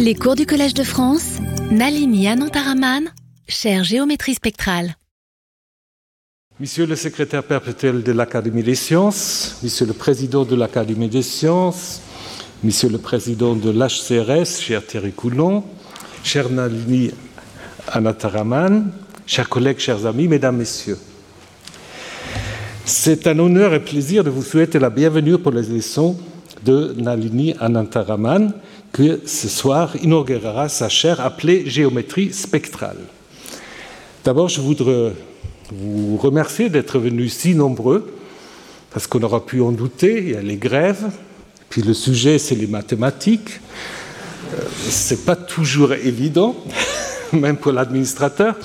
Les cours du Collège de France, Nalini Anantaraman, chère géométrie spectrale. Monsieur le secrétaire perpétuel de l'Académie des sciences, Monsieur le président de l'Académie des sciences, Monsieur le président de l'HCRS, cher Thierry Coulon, cher Nalini Anantaraman, chers collègues, chers amis, mesdames, messieurs. C'est un honneur et plaisir de vous souhaiter la bienvenue pour les leçons de Nalini Anantaraman, ce soir inaugurera sa chaire appelée géométrie spectrale. D'abord, je voudrais vous remercier d'être venus si nombreux, parce qu'on aura pu en douter, il y a les grèves, puis le sujet, c'est les mathématiques. Euh, c'est pas toujours évident, même pour l'administrateur.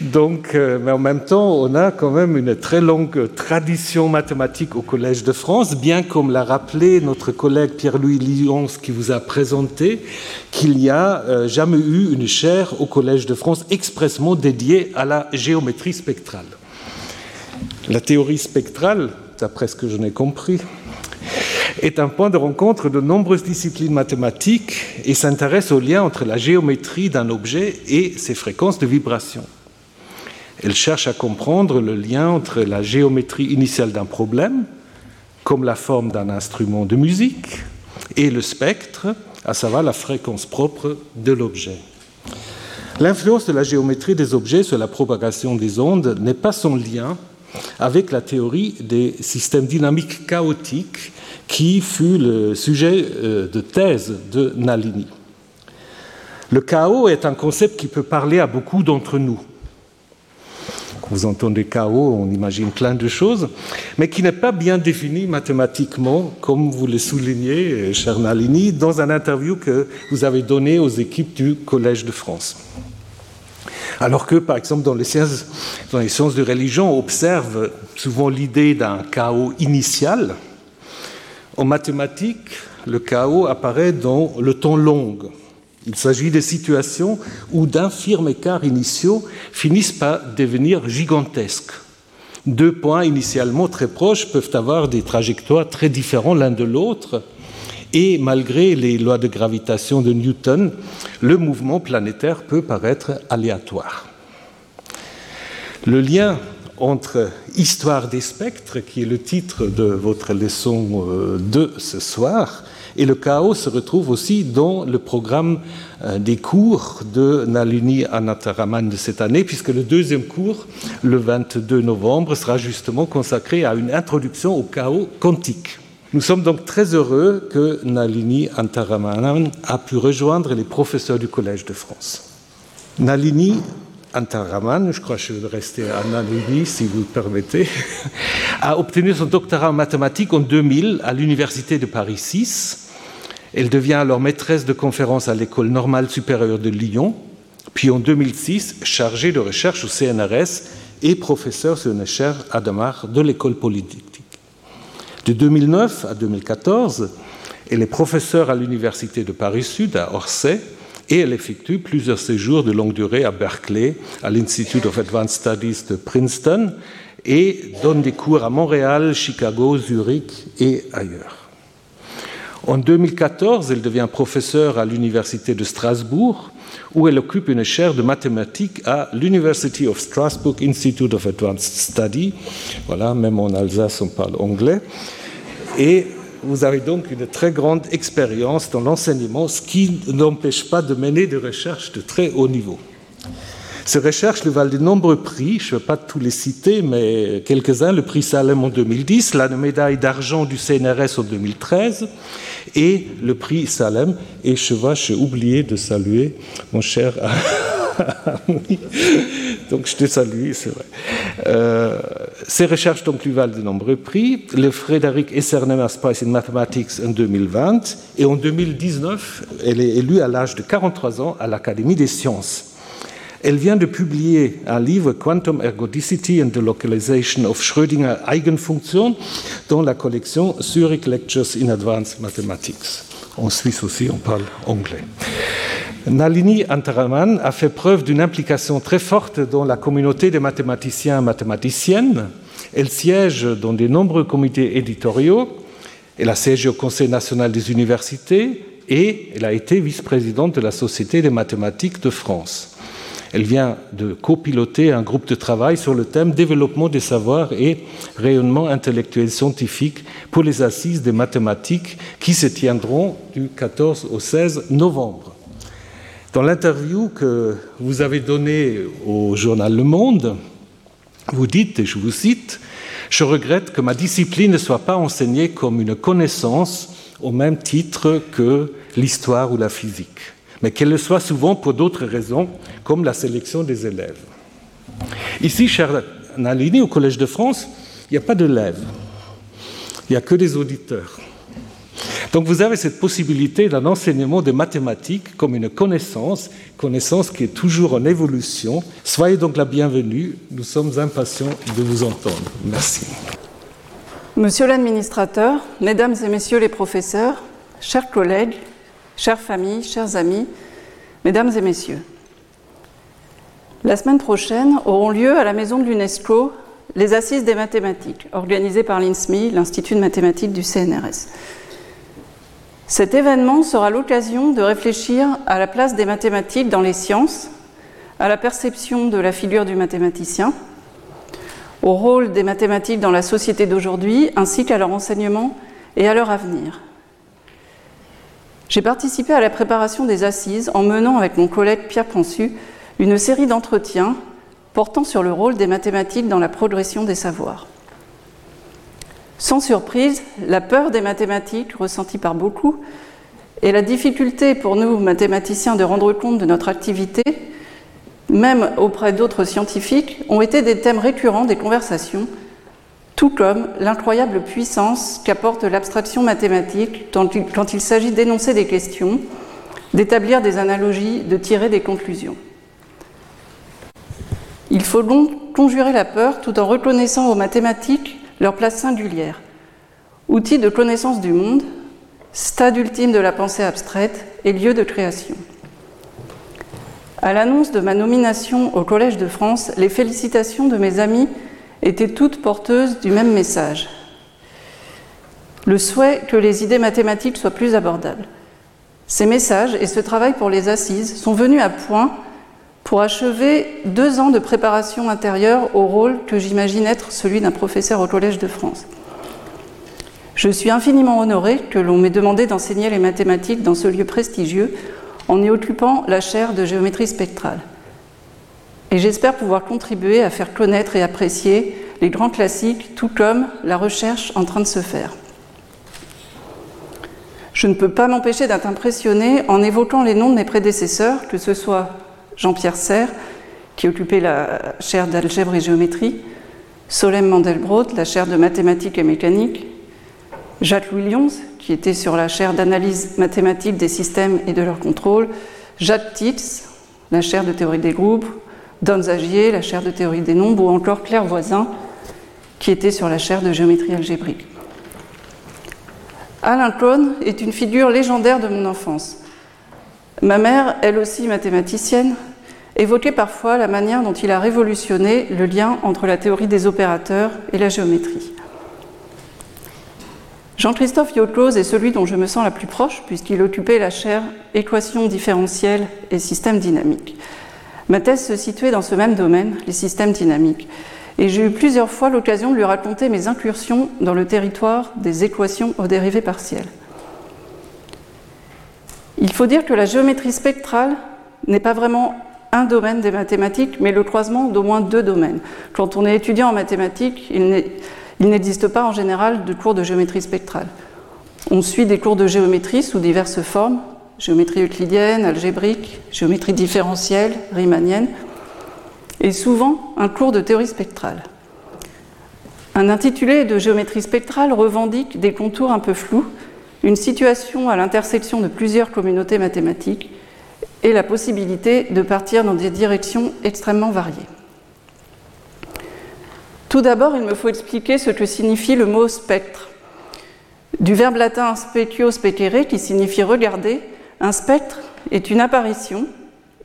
Donc, euh, mais en même temps, on a quand même une très longue tradition mathématique au Collège de France, bien comme l'a rappelé notre collègue Pierre-Louis Lyons qui vous a présenté, qu'il n'y a euh, jamais eu une chaire au Collège de France expressement dédiée à la géométrie spectrale. La théorie spectrale, d'après ce que je n'ai compris, est un point de rencontre de nombreuses disciplines mathématiques et s'intéresse au lien entre la géométrie d'un objet et ses fréquences de vibration. Elle cherche à comprendre le lien entre la géométrie initiale d'un problème, comme la forme d'un instrument de musique, et le spectre, à savoir la fréquence propre de l'objet. L'influence de la géométrie des objets sur la propagation des ondes n'est pas sans lien avec la théorie des systèmes dynamiques chaotiques qui fut le sujet euh, de thèse de Nalini. Le chaos est un concept qui peut parler à beaucoup d'entre nous vous entendez chaos, on imagine plein de choses, mais qui n'est pas bien défini mathématiquement, comme vous le soulignez, cher Nalini, dans un interview que vous avez donné aux équipes du Collège de France. Alors que, par exemple, dans les sciences, dans les sciences de religion, on observe souvent l'idée d'un chaos initial. En mathématiques, le chaos apparaît dans le temps long, il s'agit de situations où d'infirmes écarts initiaux finissent par devenir gigantesques. Deux points initialement très proches peuvent avoir des trajectoires très différentes l'un de l'autre, et malgré les lois de gravitation de Newton, le mouvement planétaire peut paraître aléatoire. Le lien entre Histoire des spectres, qui est le titre de votre leçon euh, de ce soir, et le chaos se retrouve aussi dans le programme euh, des cours de Nalini Anataraman de cette année, puisque le deuxième cours, le 22 novembre, sera justement consacré à une introduction au chaos quantique. Nous sommes donc très heureux que Nalini Antaramanan a pu rejoindre les professeurs du Collège de France. Nalini Antaraman, je crois que je vais rester à Nalini si vous le permettez, a obtenu son doctorat en mathématiques en 2000 à l'Université de Paris 6 elle devient alors maîtresse de conférences à l'École normale supérieure de Lyon, puis en 2006 chargée de recherche au CNRS et professeure sur une chaire à Damar de l'École politique. De 2009 à 2014, elle est professeure à l'Université de Paris-Sud à Orsay et elle effectue plusieurs séjours de longue durée à Berkeley, à l'Institute of Advanced Studies de Princeton et donne des cours à Montréal, Chicago, Zurich et ailleurs. En 2014, elle devient professeure à l'Université de Strasbourg, où elle occupe une chaire de mathématiques à l'University of Strasbourg Institute of Advanced Study. Voilà, même en Alsace, on parle anglais. Et vous avez donc une très grande expérience dans l'enseignement, ce qui n'empêche pas de mener des recherches de très haut niveau. Ces recherches lui valent de nombreux prix, je ne vais pas tous les citer, mais quelques-uns. Le prix Salem en 2010, la médaille d'argent du CNRS en 2013 et le prix Salem. Et je j'ai oublié de saluer mon cher donc je te salue, c'est vrai. Euh, ces recherches donc lui valent de nombreux prix. Le Frédéric Essernemer Prize in Mathematics en 2020 et en 2019, elle est élue à l'âge de 43 ans à l'Académie des sciences. Elle vient de publier un livre Quantum Ergodicity and the Localization of Schrödinger Eigenfunktion dans la collection Zurich Lectures in Advanced Mathematics. En Suisse aussi, on parle anglais. Nalini Antaraman a fait preuve d'une implication très forte dans la communauté des mathématiciens et mathématiciennes. Elle siège dans de nombreux comités éditoriaux. Elle a siégé au Conseil national des universités et elle a été vice-présidente de la Société des mathématiques de France. Elle vient de copiloter un groupe de travail sur le thème développement des savoirs et rayonnement intellectuel scientifique pour les assises des mathématiques qui se tiendront du 14 au 16 novembre. Dans l'interview que vous avez donnée au journal Le Monde, vous dites, et je vous cite, Je regrette que ma discipline ne soit pas enseignée comme une connaissance au même titre que l'histoire ou la physique, mais qu'elle le soit souvent pour d'autres raisons, comme la sélection des élèves. Ici, cher Nalini, au Collège de France, il n'y a pas d'élèves, il n'y a que des auditeurs. Donc vous avez cette possibilité d'un enseignement des mathématiques comme une connaissance, connaissance qui est toujours en évolution. Soyez donc la bienvenue, nous sommes impatients de vous entendre. Merci. Monsieur l'administrateur, mesdames et messieurs les professeurs, chers collègues, chères familles, chers amis, mesdames et messieurs, la semaine prochaine auront lieu à la maison de l'UNESCO les Assises des mathématiques, organisées par l'INSMI, l'Institut de mathématiques du CNRS. Cet événement sera l'occasion de réfléchir à la place des mathématiques dans les sciences, à la perception de la figure du mathématicien, au rôle des mathématiques dans la société d'aujourd'hui, ainsi qu'à leur enseignement et à leur avenir. J'ai participé à la préparation des assises en menant avec mon collègue Pierre Ponsu une série d'entretiens portant sur le rôle des mathématiques dans la progression des savoirs. Sans surprise, la peur des mathématiques, ressentie par beaucoup, et la difficulté pour nous, mathématiciens, de rendre compte de notre activité, même auprès d'autres scientifiques, ont été des thèmes récurrents des conversations, tout comme l'incroyable puissance qu'apporte l'abstraction mathématique quand il s'agit d'énoncer des questions, d'établir des analogies, de tirer des conclusions. Il faut donc conjurer la peur tout en reconnaissant aux mathématiques leur place singulière, outil de connaissance du monde, stade ultime de la pensée abstraite et lieu de création. À l'annonce de ma nomination au Collège de France, les félicitations de mes amis étaient toutes porteuses du même message. Le souhait que les idées mathématiques soient plus abordables. Ces messages et ce travail pour les assises sont venus à point pour achever deux ans de préparation intérieure au rôle que j'imagine être celui d'un professeur au Collège de France. Je suis infiniment honorée que l'on m'ait demandé d'enseigner les mathématiques dans ce lieu prestigieux en y occupant la chaire de géométrie spectrale. Et j'espère pouvoir contribuer à faire connaître et apprécier les grands classiques, tout comme la recherche en train de se faire. Je ne peux pas m'empêcher d'être impressionnée en évoquant les noms de mes prédécesseurs, que ce soit Jean-Pierre Serre, qui occupait la chaire d'algèbre et géométrie, Solem Mandelbrot, la chaire de mathématiques et mécanique, Jacques Williams, qui était sur la chaire d'analyse mathématique des systèmes et de leur contrôle, Jacques Titz, la chaire de théorie des groupes, Don Zagier, la chaire de théorie des nombres, ou encore Claire Voisin, qui était sur la chaire de géométrie algébrique. Alain Cohn est une figure légendaire de mon enfance. Ma mère, elle aussi mathématicienne, évoquait parfois la manière dont il a révolutionné le lien entre la théorie des opérateurs et la géométrie. Jean-Christophe Yoclose est celui dont je me sens la plus proche, puisqu'il occupait la chaire Équations différentielles et systèmes dynamiques. Ma thèse se situait dans ce même domaine, les systèmes dynamiques, et j'ai eu plusieurs fois l'occasion de lui raconter mes incursions dans le territoire des équations aux dérivées partielles. Il faut dire que la géométrie spectrale n'est pas vraiment un domaine des mathématiques, mais le croisement d'au moins deux domaines. Quand on est étudiant en mathématiques, il n'existe pas en général de cours de géométrie spectrale. On suit des cours de géométrie sous diverses formes, géométrie euclidienne, algébrique, géométrie différentielle, riemannienne, et souvent un cours de théorie spectrale. Un intitulé de géométrie spectrale revendique des contours un peu flous, une situation à l'intersection de plusieurs communautés mathématiques et la possibilité de partir dans des directions extrêmement variées. Tout d'abord, il me faut expliquer ce que signifie le mot spectre. Du verbe latin specio specere, qui signifie regarder, un spectre est une apparition,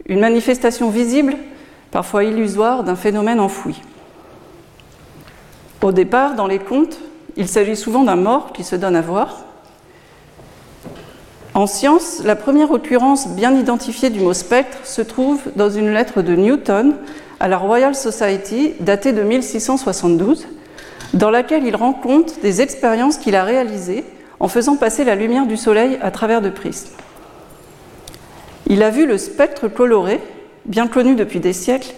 une manifestation visible, parfois illusoire, d'un phénomène enfoui. Au départ, dans les contes, il s'agit souvent d'un mort qui se donne à voir, En science, la première occurrence bien identifiée du mot spectre se trouve dans une lettre de Newton à la Royal Society datée de 1672, dans laquelle il rend compte des expériences qu'il a réalisées en faisant passer la lumière du Soleil à travers de prismes. Il a vu le spectre coloré, bien connu depuis des siècles,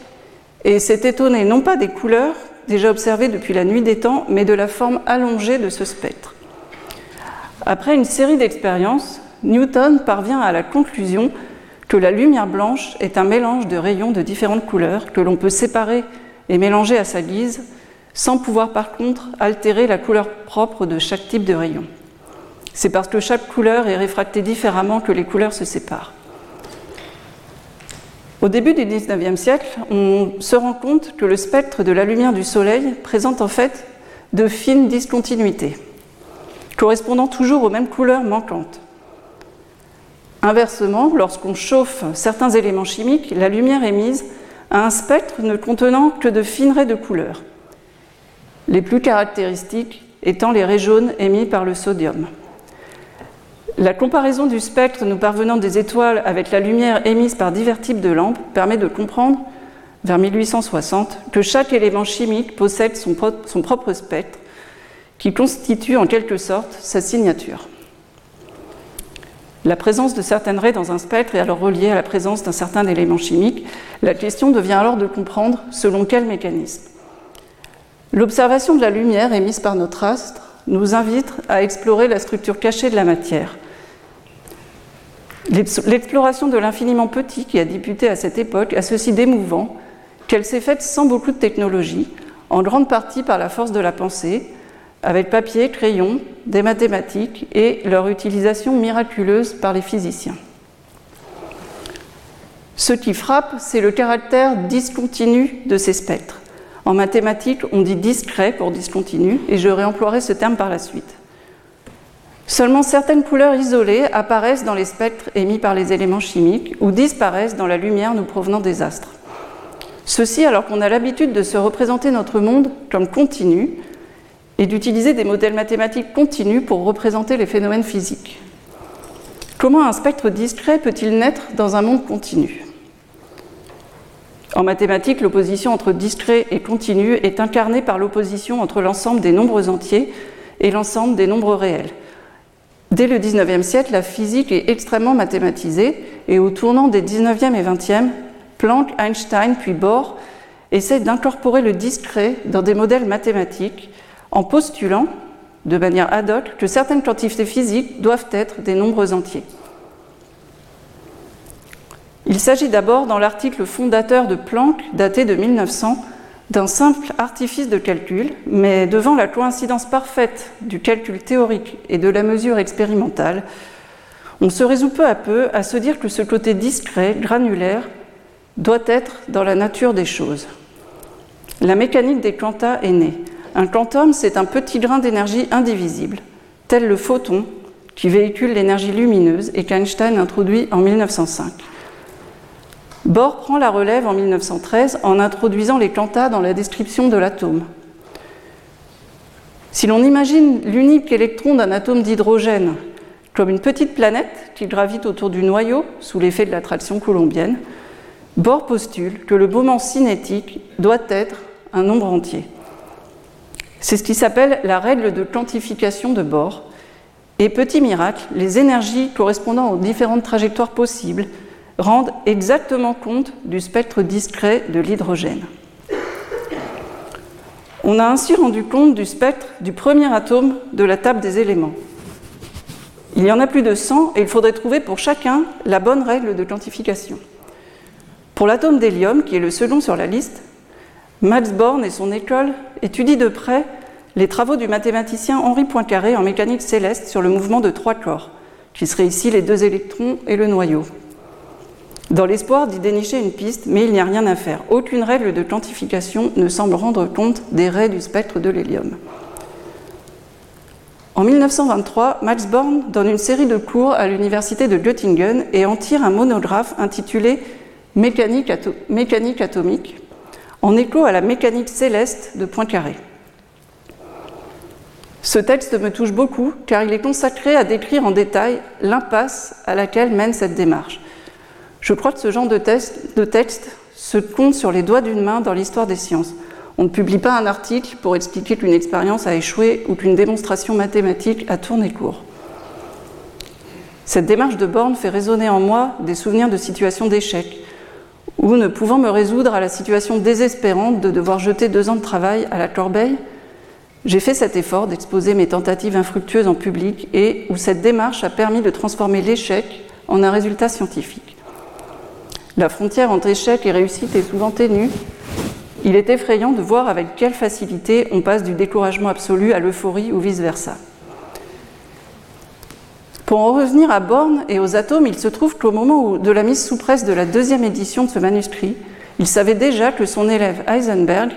et s'est étonné non pas des couleurs déjà observées depuis la nuit des temps, mais de la forme allongée de ce spectre. Après une série d'expériences, Newton parvient à la conclusion que la lumière blanche est un mélange de rayons de différentes couleurs que l'on peut séparer et mélanger à sa guise, sans pouvoir par contre altérer la couleur propre de chaque type de rayon. C'est parce que chaque couleur est réfractée différemment que les couleurs se séparent. Au début du XIXe siècle, on se rend compte que le spectre de la lumière du Soleil présente en fait de fines discontinuités, correspondant toujours aux mêmes couleurs manquantes. Inversement, lorsqu'on chauffe certains éléments chimiques, la lumière émise a un spectre ne contenant que de fines raies de couleurs, les plus caractéristiques étant les raies jaunes émises par le sodium. La comparaison du spectre nous parvenant des étoiles avec la lumière émise par divers types de lampes permet de comprendre, vers 1860, que chaque élément chimique possède son, propre spectre, qui constitue en quelque sorte sa signature. La présence de certaines raies dans un spectre est alors reliée à la présence d'un certain élément chimique. La question devient alors de comprendre selon quel mécanisme. L'observation de la lumière émise par notre astre nous invite à explorer la structure cachée de la matière. L'exploration de l'infiniment petit qui a débuté à cette époque a ceci d'émouvant qu'elle s'est faite sans beaucoup de technologie, en grande partie par la force de la pensée, avec papier, crayon, des mathématiques et leur utilisation miraculeuse par les physiciens. Ce qui frappe, c'est le caractère discontinu de ces spectres. En mathématiques, on dit discret pour discontinu, et je réemploierai ce terme par la suite. Seulement certaines couleurs isolées apparaissent dans les spectres émis par les éléments chimiques ou disparaissent dans la lumière nous provenant des astres. Ceci alors qu'on a l'habitude de se représenter notre monde comme continu, et d'utiliser des modèles mathématiques continus pour représenter les phénomènes physiques. Comment un spectre discret peut-il naître dans un monde continu? En mathématiques, l'opposition entre discret et continu est incarnée par l'opposition entre l'ensemble des nombres entiers et l'ensemble des nombres réels. Dès le 19e siècle, la physique est extrêmement mathématisée et au tournant des 19e et 20e, Planck, Einstein puis Bohr essaient d'incorporer le discret dans des modèles mathématiques en postulant, de manière ad hoc, que certaines quantités physiques doivent être des nombres entiers. Il s'agit d'abord, dans l'article fondateur de Planck, daté de 1900, d'un simple artifice de calcul, mais devant la coïncidence parfaite du calcul théorique et de la mesure expérimentale, on se résout peu à peu à se dire que ce côté discret, granulaire, doit être dans la nature des choses. La mécanique des quantas est née. Un quantum, c'est un petit grain d'énergie indivisible, tel le photon qui véhicule l'énergie lumineuse et qu'Einstein introduit en 1905. Bohr prend la relève en 1913 en introduisant les quantas dans la description de l'atome. Si l'on imagine l'unique électron d'un atome d'hydrogène comme une petite planète qui gravite autour du noyau sous l'effet de l'attraction coulombienne, Bohr postule que le moment cinétique doit être un nombre entier. C'est ce qui s'appelle la règle de quantification de Bohr. Et petit miracle, les énergies correspondant aux différentes trajectoires possibles rendent exactement compte du spectre discret de l'hydrogène. On a ainsi rendu compte du spectre du premier atome de la table des éléments. Il y en a plus de 100 et il faudrait trouver pour chacun la bonne règle de quantification. Pour l'atome d'hélium, qui est le second sur la liste, Max Born et son école étudient de près les travaux du mathématicien Henri Poincaré en mécanique céleste sur le mouvement de trois corps, qui seraient ici les deux électrons et le noyau. Dans l'espoir d'y dénicher une piste, mais il n'y a rien à faire. Aucune règle de quantification ne semble rendre compte des raies du spectre de l'hélium. En 1923, Max Born donne une série de cours à l'université de Göttingen et en tire un monographe intitulé Mécanique, atomique, en écho à la mécanique céleste de Poincaré. Ce texte me touche beaucoup car il est consacré à décrire en détail l'impasse à laquelle mène cette démarche. Je crois que ce genre de, texte se compte sur les doigts d'une main dans l'histoire des sciences. On ne publie pas un article pour expliquer qu'une expérience a échoué ou qu'une démonstration mathématique a tourné court. Cette démarche de borne fait résonner en moi des souvenirs de situations d'échec, où ne pouvant me résoudre à la situation désespérante de devoir jeter deux ans de travail à la corbeille, j'ai fait cet effort d'exposer mes tentatives infructueuses en public et où cette démarche a permis de transformer l'échec en un résultat scientifique. La frontière entre échec et réussite est souvent ténue. Il est effrayant de voir avec quelle facilité on passe du découragement absolu à l'euphorie ou vice-versa. Pour en revenir à Born et aux atomes, il se trouve qu'au moment de la mise sous presse de la deuxième édition de ce manuscrit, il savait déjà que son élève Heisenberg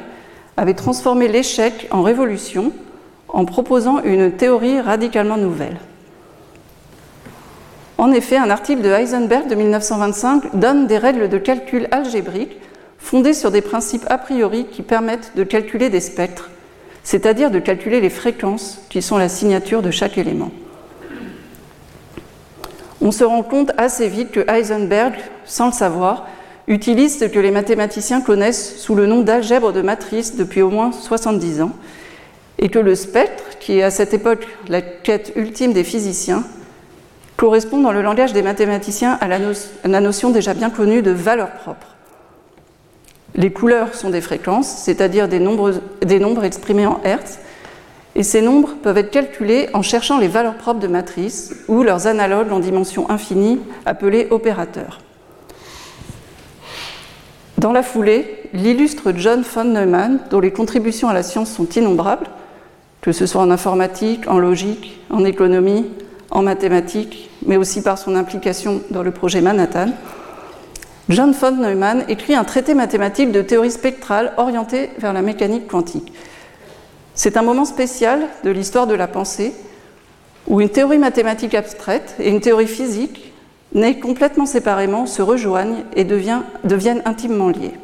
avait transformé l'échec en révolution en proposant une théorie radicalement nouvelle. En effet, un article de Heisenberg de 1925 donne des règles de calcul algébrique fondées sur des principes a priori qui permettent de calculer des spectres, c'est-à-dire de calculer les fréquences qui sont la signature de chaque élément. On se rend compte assez vite que Heisenberg, sans le savoir, utilise ce que les mathématiciens connaissent sous le nom d'algèbre de matrice depuis au moins 70 ans, et que le spectre, qui est à cette époque la quête ultime des physiciens, correspond dans le langage des mathématiciens à la, notion déjà bien connue de valeur propre. Les couleurs sont des fréquences, c'est-à-dire des nombres, des nombres exprimés en Hertz, et ces nombres peuvent être calculés en cherchant les valeurs propres de matrice ou leurs analogues en dimension infinie appelés opérateurs. Dans la foulée, l'illustre John von Neumann, dont les contributions à la science sont innombrables, que ce soit en informatique, en logique, en économie, en mathématiques, mais aussi par son implication dans le projet Manhattan, John von Neumann écrit un traité mathématique de théorie spectrale orienté vers la mécanique quantique. C'est un moment spécial de l'histoire de la pensée où une théorie mathématique abstraite et une théorie physique nés complètement séparément, se rejoignent et deviennent intimement liés.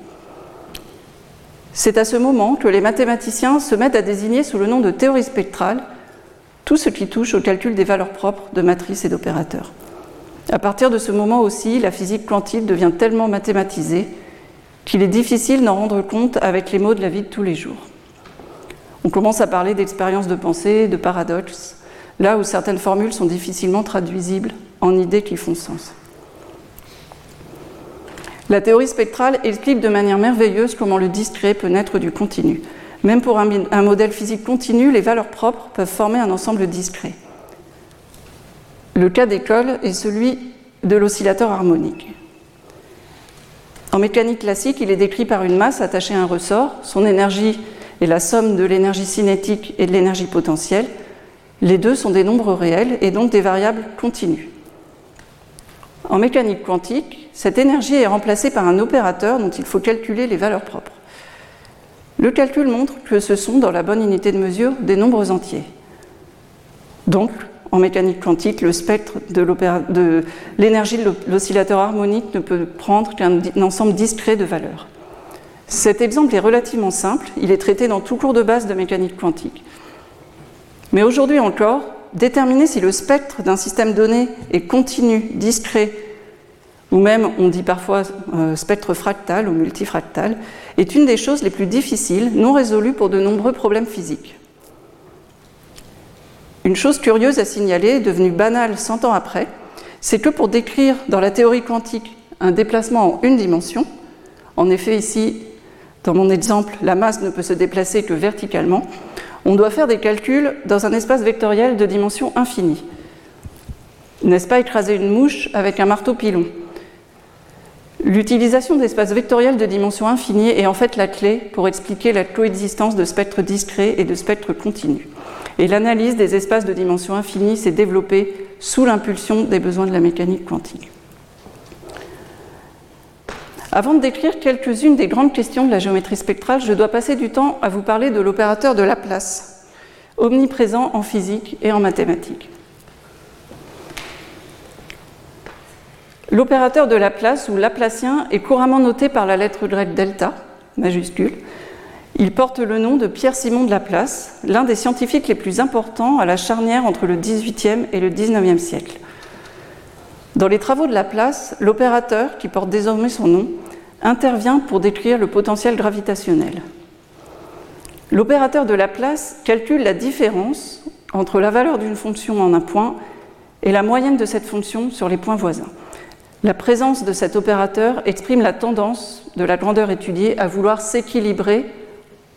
C'est à ce moment que les mathématiciens se mettent à désigner sous le nom de théorie spectrale tout ce qui touche au calcul des valeurs propres de matrices et d'opérateurs. À partir de ce moment aussi, la physique quantique devient tellement mathématisée qu'il est difficile d'en rendre compte avec les mots de la vie de tous les jours. On commence à parler d'expériences de pensée, de paradoxes, là où certaines formules sont difficilement traduisibles en idées qui font sens. La théorie spectrale explique de manière merveilleuse comment le discret peut naître du continu. Même pour un, modèle physique continu, les valeurs propres peuvent former un ensemble discret. Le cas d'école est celui de l'oscillateur harmonique. En mécanique classique, il est décrit par une masse attachée à un ressort. Son énergie est la somme de l'énergie cinétique et de l'énergie potentielle. Les deux sont des nombres réels et donc des variables continues. En mécanique quantique, cette énergie est remplacée par un opérateur dont il faut calculer les valeurs propres. Le calcul montre que ce sont, dans la bonne unité de mesure, des nombres entiers. Donc, en mécanique quantique, le spectre de l'énergie de l'oscillateur harmonique ne peut prendre qu'un ensemble discret de valeurs. Cet exemple est relativement simple, il est traité dans tout cours de base de mécanique quantique. Mais aujourd'hui encore, déterminer si le spectre d'un système donné est continu, discret, ou même on dit parfois euh, spectre fractal ou multifractal, est une des choses les plus difficiles, non résolues pour de nombreux problèmes physiques. Une chose curieuse à signaler, devenue banale 100 ans après, c'est que pour décrire dans la théorie quantique un déplacement en une dimension, en effet ici, dans mon exemple, la masse ne peut se déplacer que verticalement, on doit faire des calculs dans un espace vectoriel de dimension infinie. N'est-ce pas écraser une mouche avec un marteau pilon? L'utilisation d'espaces vectoriels de dimension infinie est en fait la clé pour expliquer la coexistence de spectres discrets et de spectres continus. Et l'analyse des espaces de dimension infinie s'est développée sous l'impulsion des besoins de la mécanique quantique. Avant de décrire quelques-unes des grandes questions de la géométrie spectrale, je dois passer du temps à vous parler de l'opérateur de Laplace, omniprésent en physique et en mathématiques. L'opérateur de Laplace ou Laplacien est couramment noté par la lettre grecque delta, majuscule, Il porte le nom de Pierre-Simon de Laplace, l'un des scientifiques les plus importants à la charnière entre le XVIIIe et le XIXe siècle. Dans les travaux de Laplace, l'opérateur, qui porte désormais son nom, intervient pour décrire le potentiel gravitationnel. L'opérateur de Laplace calcule la différence entre la valeur d'une fonction en un point et la moyenne de cette fonction sur les points voisins. La présence de cet opérateur exprime la tendance de la grandeur étudiée à vouloir s'équilibrer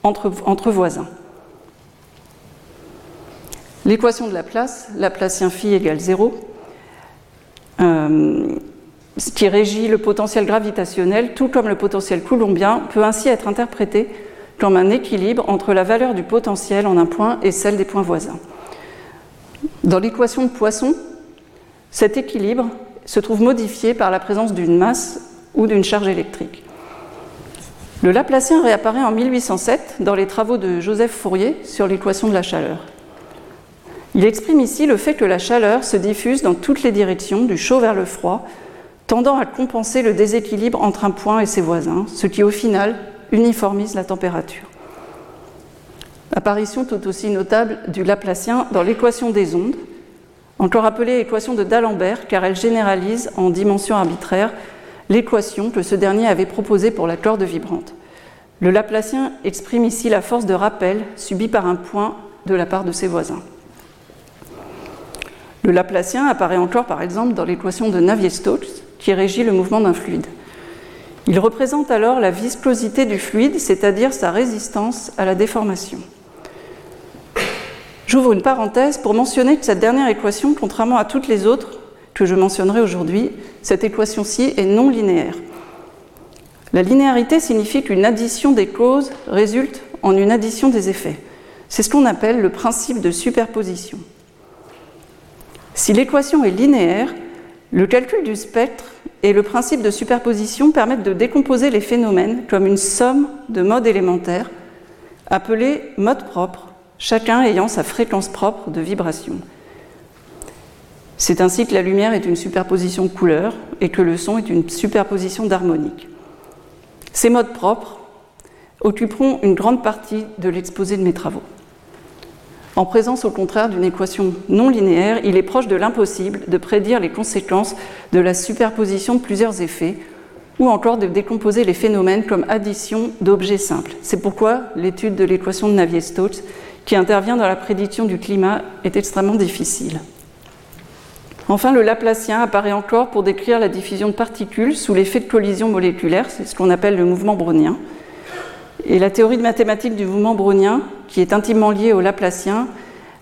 entre, voisins. L'équation de Laplace, Laplacien phi égale 0, euh, qui régit le potentiel gravitationnel, tout comme le potentiel coulombien, peut ainsi être interprété comme un équilibre entre la valeur du potentiel en un point et celle des points voisins. Dans l'équation de Poisson, cet équilibre se trouve modifié par la présence d'une masse ou d'une charge électrique. Le Laplacien réapparaît en 1807 dans les travaux de Joseph Fourier sur l'équation de la chaleur. Il exprime ici le fait que la chaleur se diffuse dans toutes les directions, du chaud vers le froid, tendant à compenser le déséquilibre entre un point et ses voisins, ce qui au final uniformise la température. Apparition tout aussi notable du Laplacien dans l'équation des ondes, encore appelée équation de D'Alembert car elle généralise en dimension arbitraire l'équation que ce dernier avait proposée pour la corde vibrante. Le Laplacien exprime ici la force de rappel subie par un point de la part de ses voisins. Le Laplacien apparaît encore par exemple dans l'équation de Navier-Stokes qui régit le mouvement d'un fluide. Il représente alors la viscosité du fluide, c'est-à-dire sa résistance à la déformation. J'ouvre une parenthèse pour mentionner que cette dernière équation, contrairement à toutes les autres que je mentionnerai aujourd'hui, cette équation-ci est non linéaire. La linéarité signifie qu'une addition des causes résulte en une addition des effets. C'est ce qu'on appelle le principe de superposition. Si l'équation est linéaire, le calcul du spectre et le principe de superposition permettent de décomposer les phénomènes comme une somme de modes élémentaires appelés modes propres, chacun ayant sa fréquence propre de vibration. C'est ainsi que la lumière est une superposition de couleurs et que le son est une superposition d'harmoniques. Ces modes propres occuperont une grande partie de l'exposé de mes travaux. En présence au contraire d'une équation non linéaire, il est proche de l'impossible de prédire les conséquences de la superposition de plusieurs effets ou encore de décomposer les phénomènes comme addition d'objets simples. C'est pourquoi l'étude de l'équation de Navier-Stokes, qui intervient dans la prédiction du climat, est extrêmement difficile. Enfin, le Laplacien apparaît encore pour décrire la diffusion de particules sous l'effet de collision moléculaire, c'est ce qu'on appelle le mouvement brownien. Et la théorie de mathématiques du mouvement brownien, qui est intimement liée au Laplacien,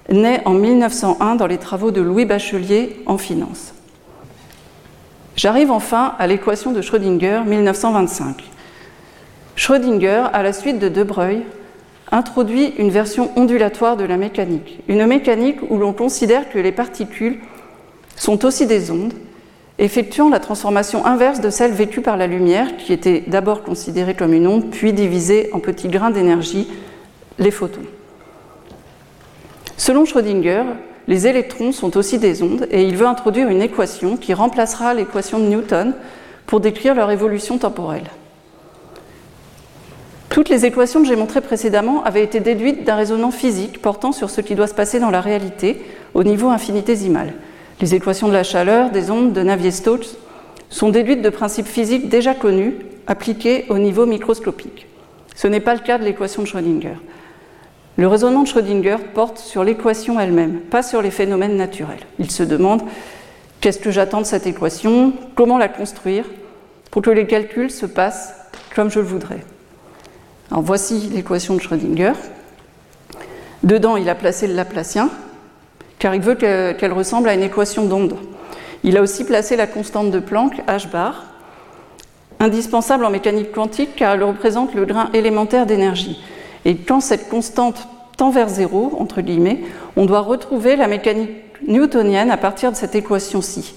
naît en 1901 dans les travaux de Louis Bachelier en finance. J'arrive enfin à l'équation de Schrödinger 1925. Schrödinger, à la suite de De Broglie, introduit une version ondulatoire de la mécanique, une mécanique où l'on considère que les particules sont aussi des ondes effectuant la transformation inverse de celle vécue par la lumière, qui était d'abord considérée comme une onde, puis divisée en petits grains d'énergie, les photons. Selon Schrödinger, les électrons sont aussi des ondes et il veut introduire une équation qui remplacera l'équation de Newton pour décrire leur évolution temporelle. Toutes les équations que j'ai montrées précédemment avaient été déduites d'un raisonnement physique portant sur ce qui doit se passer dans la réalité au niveau infinitésimal. Les équations de la chaleur des ondes de Navier-Stokes sont déduites de principes physiques déjà connus, appliqués au niveau microscopique. Ce n'est pas le cas de l'équation de Schrödinger. Le raisonnement de Schrödinger porte sur l'équation elle-même, pas sur les phénomènes naturels. Il se demande qu'est-ce que j'attends de cette équation, comment la construire pour que les calculs se passent comme je le voudrais? Voici l'équation de Schrödinger. Dedans, il a placé le Laplacien, car il veut qu'elle ressemble à une équation d'onde. Il a aussi placé la constante de Planck, h bar, indispensable en mécanique quantique car elle représente le grain élémentaire d'énergie. Et quand cette constante tend vers zéro, entre guillemets, on doit retrouver la mécanique newtonienne à partir de cette équation-ci.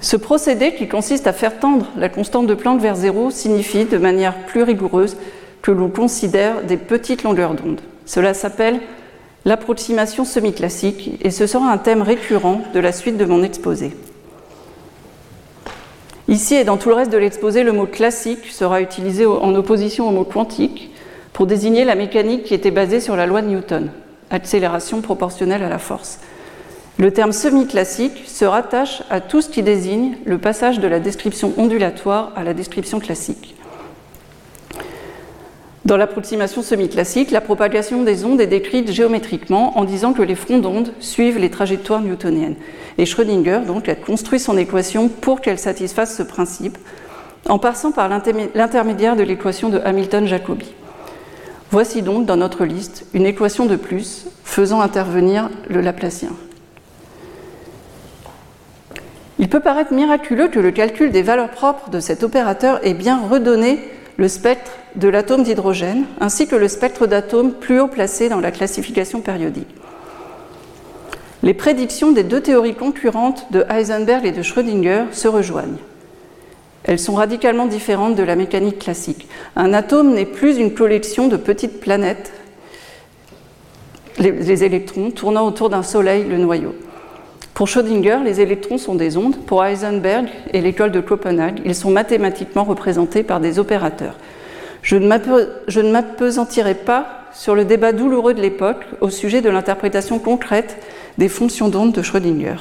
Ce procédé qui consiste à faire tendre la constante de Planck vers zéro signifie de manière plus rigoureuse que l'on considère des petites longueurs d'onde. Cela s'appelle l'approximation semi-classique, et ce sera un thème récurrent de la suite de mon exposé. Ici et dans tout le reste de l'exposé, le mot classique sera utilisé en opposition au mot quantique pour désigner la mécanique qui était basée sur la loi de Newton, accélération proportionnelle à la force. Le terme semi-classique se rattache à tout ce qui désigne le passage de la description ondulatoire à la description classique. Dans l'approximation semi-classique, la propagation des ondes est décrite géométriquement en disant que les fronts d'ondes suivent les trajectoires newtoniennes. Et Schrödinger donc, a construit son équation pour qu'elle satisfasse ce principe, en passant par l'intermédiaire de l'équation de Hamilton-Jacobi. Voici donc dans notre liste une équation de plus faisant intervenir le Laplacien. Il peut paraître miraculeux que le calcul des valeurs propres de cet opérateur ait bien redonné le spectre de l'atome d'hydrogène ainsi que le spectre d'atomes plus haut placé dans la classification périodique. Les prédictions des deux théories concurrentes de Heisenberg et de Schrödinger se rejoignent. Elles sont radicalement différentes de la mécanique classique. Un atome n'est plus une collection de petites planètes, les, électrons, tournant autour d'un soleil, le noyau. Pour Schrödinger, les électrons sont des ondes. Pour Heisenberg et l'école de Copenhague, ils sont mathématiquement représentés par des opérateurs. Je ne m'apesantirai pas sur le débat douloureux de l'époque au sujet de l'interprétation concrète des fonctions d'onde de Schrödinger.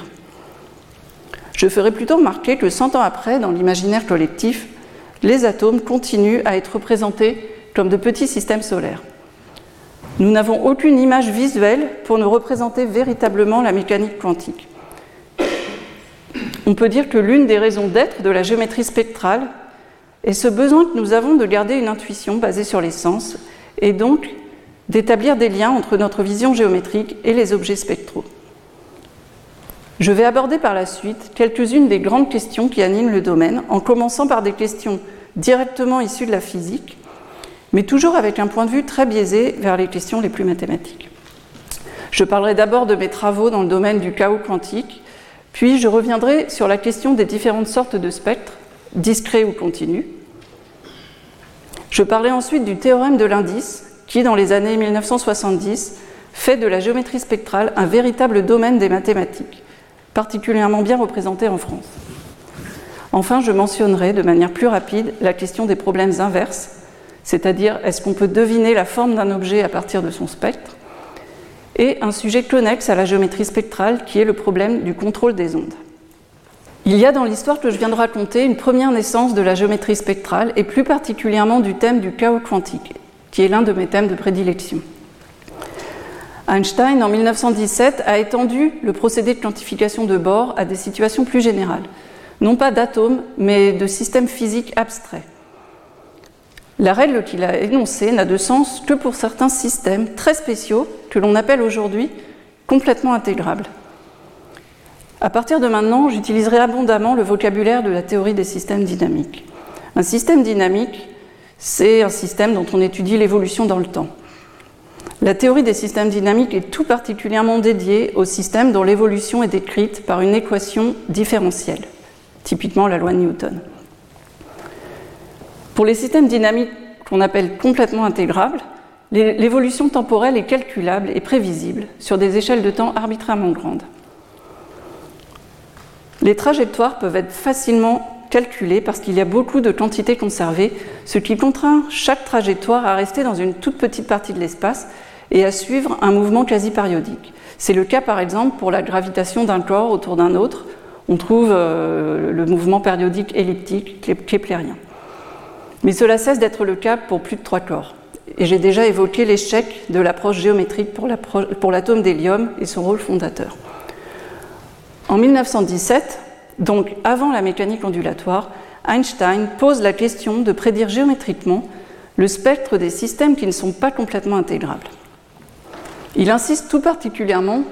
Je ferai plutôt remarquer que 100 ans après, dans l'imaginaire collectif, les atomes continuent à être représentés comme de petits systèmes solaires. Nous n'avons aucune image visuelle pour nous représenter véritablement la mécanique quantique. On peut dire que l'une des raisons d'être de la géométrie spectrale est ce besoin que nous avons de garder une intuition basée sur les sens et donc d'établir des liens entre notre vision géométrique et les objets spectraux. Je vais aborder par la suite quelques-unes des grandes questions qui animent le domaine, en commençant par des questions directement issues de la physique, mais toujours avec un point de vue très biaisé vers les questions les plus mathématiques. Je parlerai d'abord de mes travaux dans le domaine du chaos quantique, puis je reviendrai sur la question des différentes sortes de spectres, discrets ou continus. Je parlerai ensuite du théorème de l'indice, qui, dans les années 1970, fait de la géométrie spectrale un véritable domaine des mathématiques, particulièrement bien représenté en France. Enfin, je mentionnerai de manière plus rapide la question des problèmes inverses, c'est-à-dire est-ce qu'on peut deviner la forme d'un objet à partir de son spectre? Et un sujet connexe à la géométrie spectrale qui est le problème du contrôle des ondes. Il y a dans l'histoire que je viens de raconter une première naissance de la géométrie spectrale et plus particulièrement du thème du chaos quantique, qui est l'un de mes thèmes de prédilection. Einstein, en 1917, a étendu le procédé de quantification de Bohr à des situations plus générales, non pas d'atomes, mais de systèmes physiques abstraits. La règle qu'il a énoncée n'a de sens que pour certains systèmes très spéciaux que l'on appelle aujourd'hui complètement intégrables. À partir de maintenant, j'utiliserai abondamment le vocabulaire de la théorie des systèmes dynamiques. Un système dynamique, c'est un système dont on étudie l'évolution dans le temps. La théorie des systèmes dynamiques est tout particulièrement dédiée aux systèmes dont l'évolution est décrite par une équation différentielle, typiquement la loi de Newton. Pour les systèmes dynamiques qu'on appelle complètement intégrables, l'évolution temporelle est calculable et prévisible sur des échelles de temps arbitrairement grandes. Les trajectoires peuvent être facilement calculées parce qu'il y a beaucoup de quantités conservées, ce qui contraint chaque trajectoire à rester dans une toute petite partie de l'espace et à suivre un mouvement quasi périodique. C'est le cas par exemple pour la gravitation d'un corps autour d'un autre. On trouve euh, le mouvement périodique elliptique keplérien. Mais cela cesse d'être le cas pour plus de trois corps. Et j'ai déjà évoqué l'échec de l'approche géométrique pour l'atome d'hélium et son rôle fondateur. En 1917, donc avant la mécanique ondulatoire, Einstein pose la question de prédire géométriquement le spectre des systèmes qui ne sont pas complètement intégrables. Il insiste tout particulièrement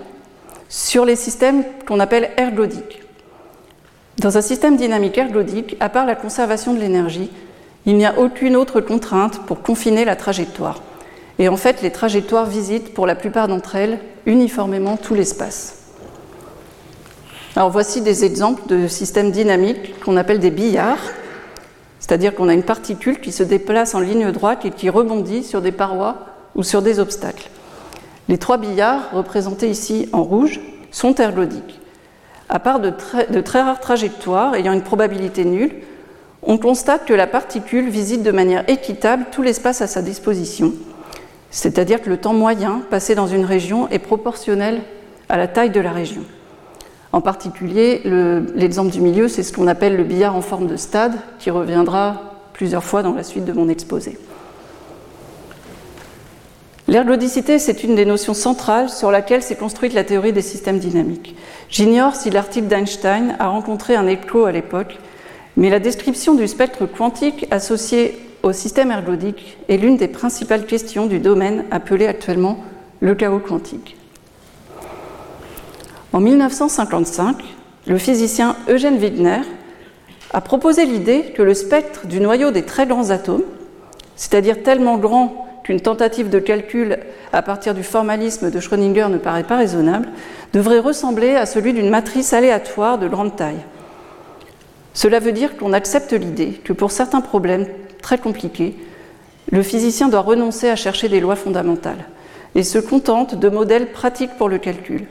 sur les systèmes qu'on appelle ergodiques. Dans un système dynamique ergodique, à part la conservation de l'énergie, il n'y a aucune autre contrainte pour confiner la trajectoire. Et en fait, les trajectoires visitent pour la plupart d'entre elles uniformément tout l'espace. Alors voici des exemples de systèmes dynamiques qu'on appelle des billards, c'est-à-dire qu'on a une particule qui se déplace en ligne droite et qui rebondit sur des parois ou sur des obstacles. Les trois billards, représentés ici en rouge, sont ergodiques. À part de très, de très rares trajectoires ayant une probabilité nulle, on constate que la particule visite de manière équitable tout l'espace à sa disposition, c'est-à-dire que le temps moyen passé dans une région est proportionnel à la taille de la région. En particulier, l'exemple du milieu, c'est ce qu'on appelle le billard en forme de stade, qui reviendra plusieurs fois dans la suite de mon exposé. L'ergodicité, c'est une des notions centrales sur laquelle s'est construite la théorie des systèmes dynamiques. J'ignore si l'article d'Einstein a rencontré un écho à l'époque, mais la description du spectre quantique associé au système ergodique est l'une des principales questions du domaine appelé actuellement le chaos quantique. En 1955, le physicien Eugène Wigner a proposé l'idée que le spectre du noyau des très grands atomes, c'est-à-dire tellement grand qu'une tentative de calcul à partir du formalisme de Schrödinger ne paraît pas raisonnable, devrait ressembler à celui d'une matrice aléatoire de grande taille. Cela veut dire qu'on accepte l'idée que pour certains problèmes très compliqués, le physicien doit renoncer à chercher des lois fondamentales et se contente de modèles pratiques pour le calcul.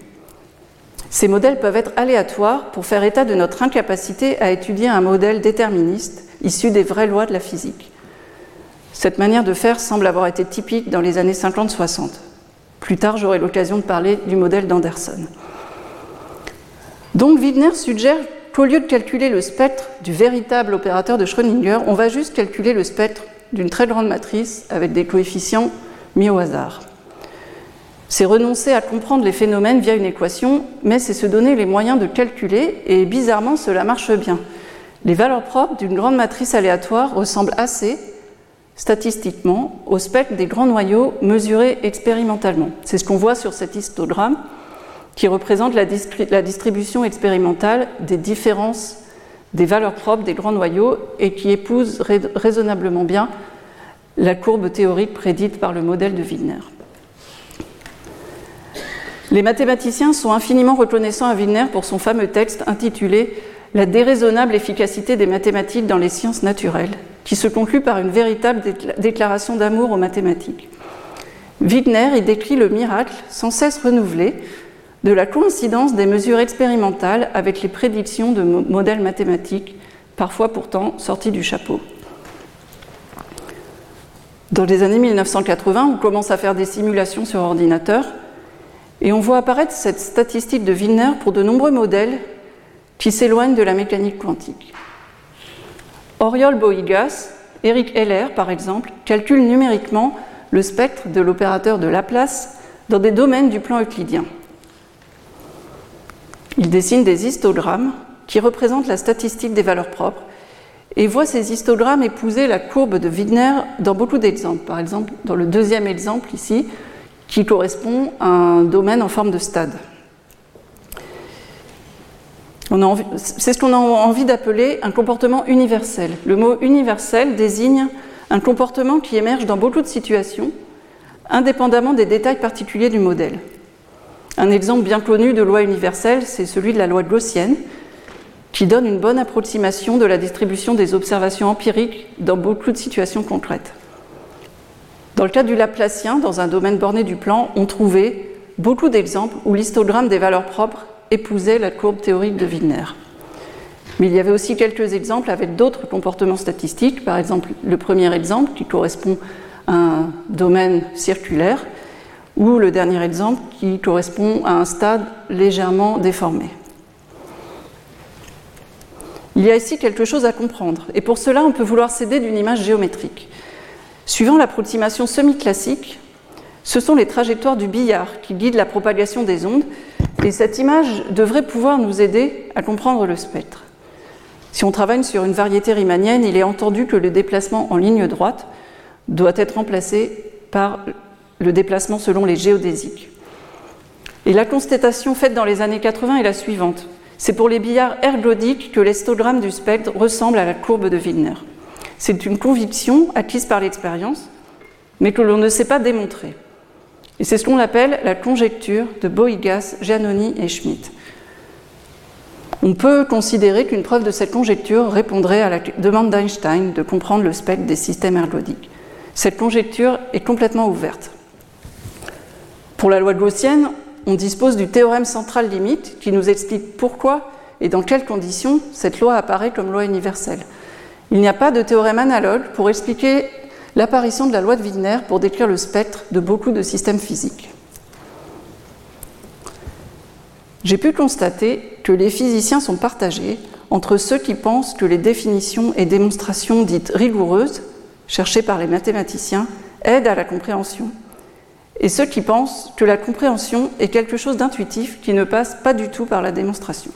Ces modèles peuvent être aléatoires pour faire état de notre incapacité à étudier un modèle déterministe issu des vraies lois de la physique. Cette manière de faire semble avoir été typique dans les années 50-60. Plus tard, j'aurai l'occasion de parler du modèle d'Anderson. Donc Widner suggère qu'au lieu de calculer le spectre du véritable opérateur de Schrödinger, on va juste calculer le spectre d'une très grande matrice avec des coefficients mis au hasard. C'est renoncer à comprendre les phénomènes via une équation, mais c'est se donner les moyens de calculer, et bizarrement, cela marche bien. Les valeurs propres d'une grande matrice aléatoire ressemblent assez statistiquement au spectre des grands noyaux mesurés expérimentalement. C'est ce qu'on voit sur cet histogramme qui représente la, distribution expérimentale des différences des valeurs propres des grands noyaux et qui épouse raisonnablement bien la courbe théorique prédite par le modèle de Wigner. Les mathématiciens sont infiniment reconnaissants à Wigner pour son fameux texte intitulé La déraisonnable efficacité des mathématiques dans les sciences naturelles, qui se conclut par une véritable déclaration d'amour aux mathématiques. Wigner y décrit le miracle sans cesse renouvelé de la coïncidence des mesures expérimentales avec les prédictions de modèles mathématiques, parfois pourtant sortis du chapeau. Dans les années 1980, on commence à faire des simulations sur ordinateur et on voit apparaître cette statistique de Wigner pour de nombreux modèles qui s'éloignent de la mécanique quantique. Oriol Boigas, Eric Heller par exemple, calculent numériquement le spectre de l'opérateur de Laplace dans des domaines du plan euclidien. Ils dessinent des histogrammes qui représentent la statistique des valeurs propres et voient ces histogrammes épouser la courbe de Wigner dans beaucoup d'exemples. Par exemple, dans le deuxième exemple ici, qui correspond à un domaine en forme de stade. C'est ce qu'on a envie d'appeler un comportement universel. Le mot universel désigne un comportement qui émerge dans beaucoup de situations, indépendamment des détails particuliers du modèle. Un exemple bien connu de loi universelle, c'est celui de la loi gaussienne, qui donne une bonne approximation de la distribution des observations empiriques dans beaucoup de situations concrètes. Dans le cas du Laplacien, dans un domaine borné du plan, on trouvait beaucoup d'exemples où l'histogramme des valeurs propres épousait la courbe théorique de Wigner. Mais il y avait aussi quelques exemples avec d'autres comportements statistiques, par exemple le premier exemple qui correspond à un domaine circulaire, ou le dernier exemple qui correspond à un stade légèrement déformé. Il y a ici quelque chose à comprendre, et pour cela on peut vouloir s'aider d'une image géométrique. Suivant l'approximation semi-classique, ce sont les trajectoires du billard qui guident la propagation des ondes, et cette image devrait pouvoir nous aider à comprendre le spectre. Si on travaille sur une variété riemannienne, il est entendu que le déplacement en ligne droite doit être remplacé par le déplacement selon les géodésiques. Et la constatation faite dans les années 80 est la suivante. C'est pour les billards ergodiques que l'estogramme du spectre ressemble à la courbe de Wigner. C'est une conviction acquise par l'expérience, mais que l'on ne sait pas démontrer. Et c'est ce qu'on appelle la conjecture de Boigas, Giannoni et Schmidt. On peut considérer qu'une preuve de cette conjecture répondrait à la demande d'Einstein de comprendre le spectre des systèmes ergodiques. Cette conjecture est complètement ouverte. Pour la loi gaussienne, on dispose du théorème central limite qui nous explique pourquoi et dans quelles conditions cette loi apparaît comme loi universelle. Il n'y a pas de théorème analogue pour expliquer l'apparition de la loi de Wigner pour décrire le spectre de beaucoup de systèmes physiques. J'ai pu constater que les physiciens sont partagés entre ceux qui pensent que les définitions et démonstrations dites rigoureuses, cherchées par les mathématiciens, aident à la compréhension, et ceux qui pensent que la compréhension est quelque chose d'intuitif qui ne passe pas du tout par la démonstration.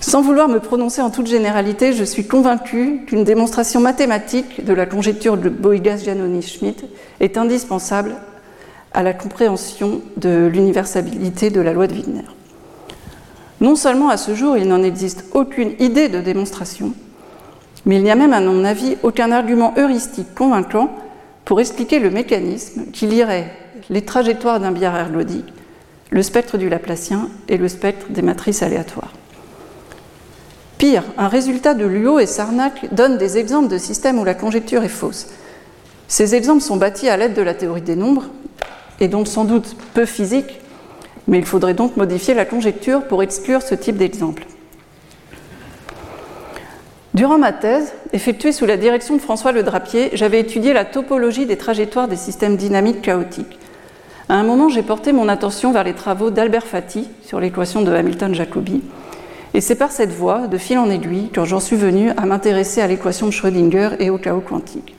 Sans vouloir me prononcer en toute généralité, je suis convaincu qu'une démonstration mathématique de la conjecture de Boigas-Giannoni-Schmidt est indispensable à la compréhension de l'universalité de la loi de Wigner. Non seulement à ce jour, il n'en existe aucune idée de démonstration, mais il n'y a même, à mon avis, aucun argument heuristique convaincant pour expliquer le mécanisme qui lierait les trajectoires d'un billard ergodique, le spectre du Laplacien et le spectre des matrices aléatoires. Pire, un résultat de Luo et Sarnak donne des exemples de systèmes où la conjecture est fausse. Ces exemples sont bâtis à l'aide de la théorie des nombres, et donc sans doute peu physiques, mais il faudrait donc modifier la conjecture pour exclure ce type d'exemple. Durant ma thèse, effectuée sous la direction de François Le Drapier, j'avais étudié la topologie des trajectoires des systèmes dynamiques chaotiques. À un moment, j'ai porté mon attention vers les travaux d'Albert Fati sur l'équation de Hamilton-Jacobi. Et c'est par cette voie, de fil en aiguille, que j'en suis venu à m'intéresser à l'équation de Schrödinger et au chaos quantique.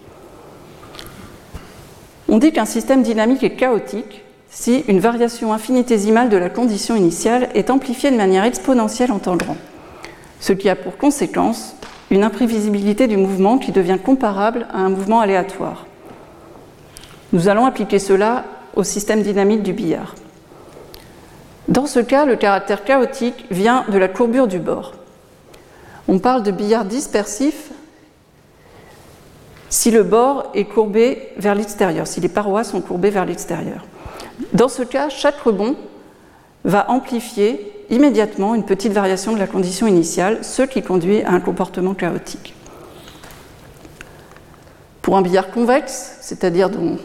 On dit qu'un système dynamique est chaotique si une variation infinitésimale de la condition initiale est amplifiée de manière exponentielle en temps grand, ce qui a pour conséquence une imprévisibilité du mouvement qui devient comparable à un mouvement aléatoire. Nous allons appliquer cela au système dynamique du billard. Dans ce cas, le caractère chaotique vient de la courbure du bord. On parle de billard dispersif si le bord est courbé vers l'extérieur, si les parois sont courbées vers l'extérieur. Dans ce cas, chaque rebond va amplifier immédiatement une petite variation de la condition initiale, ce qui conduit à un comportement chaotique. Pour un billard convexe, c'est-à-dire dont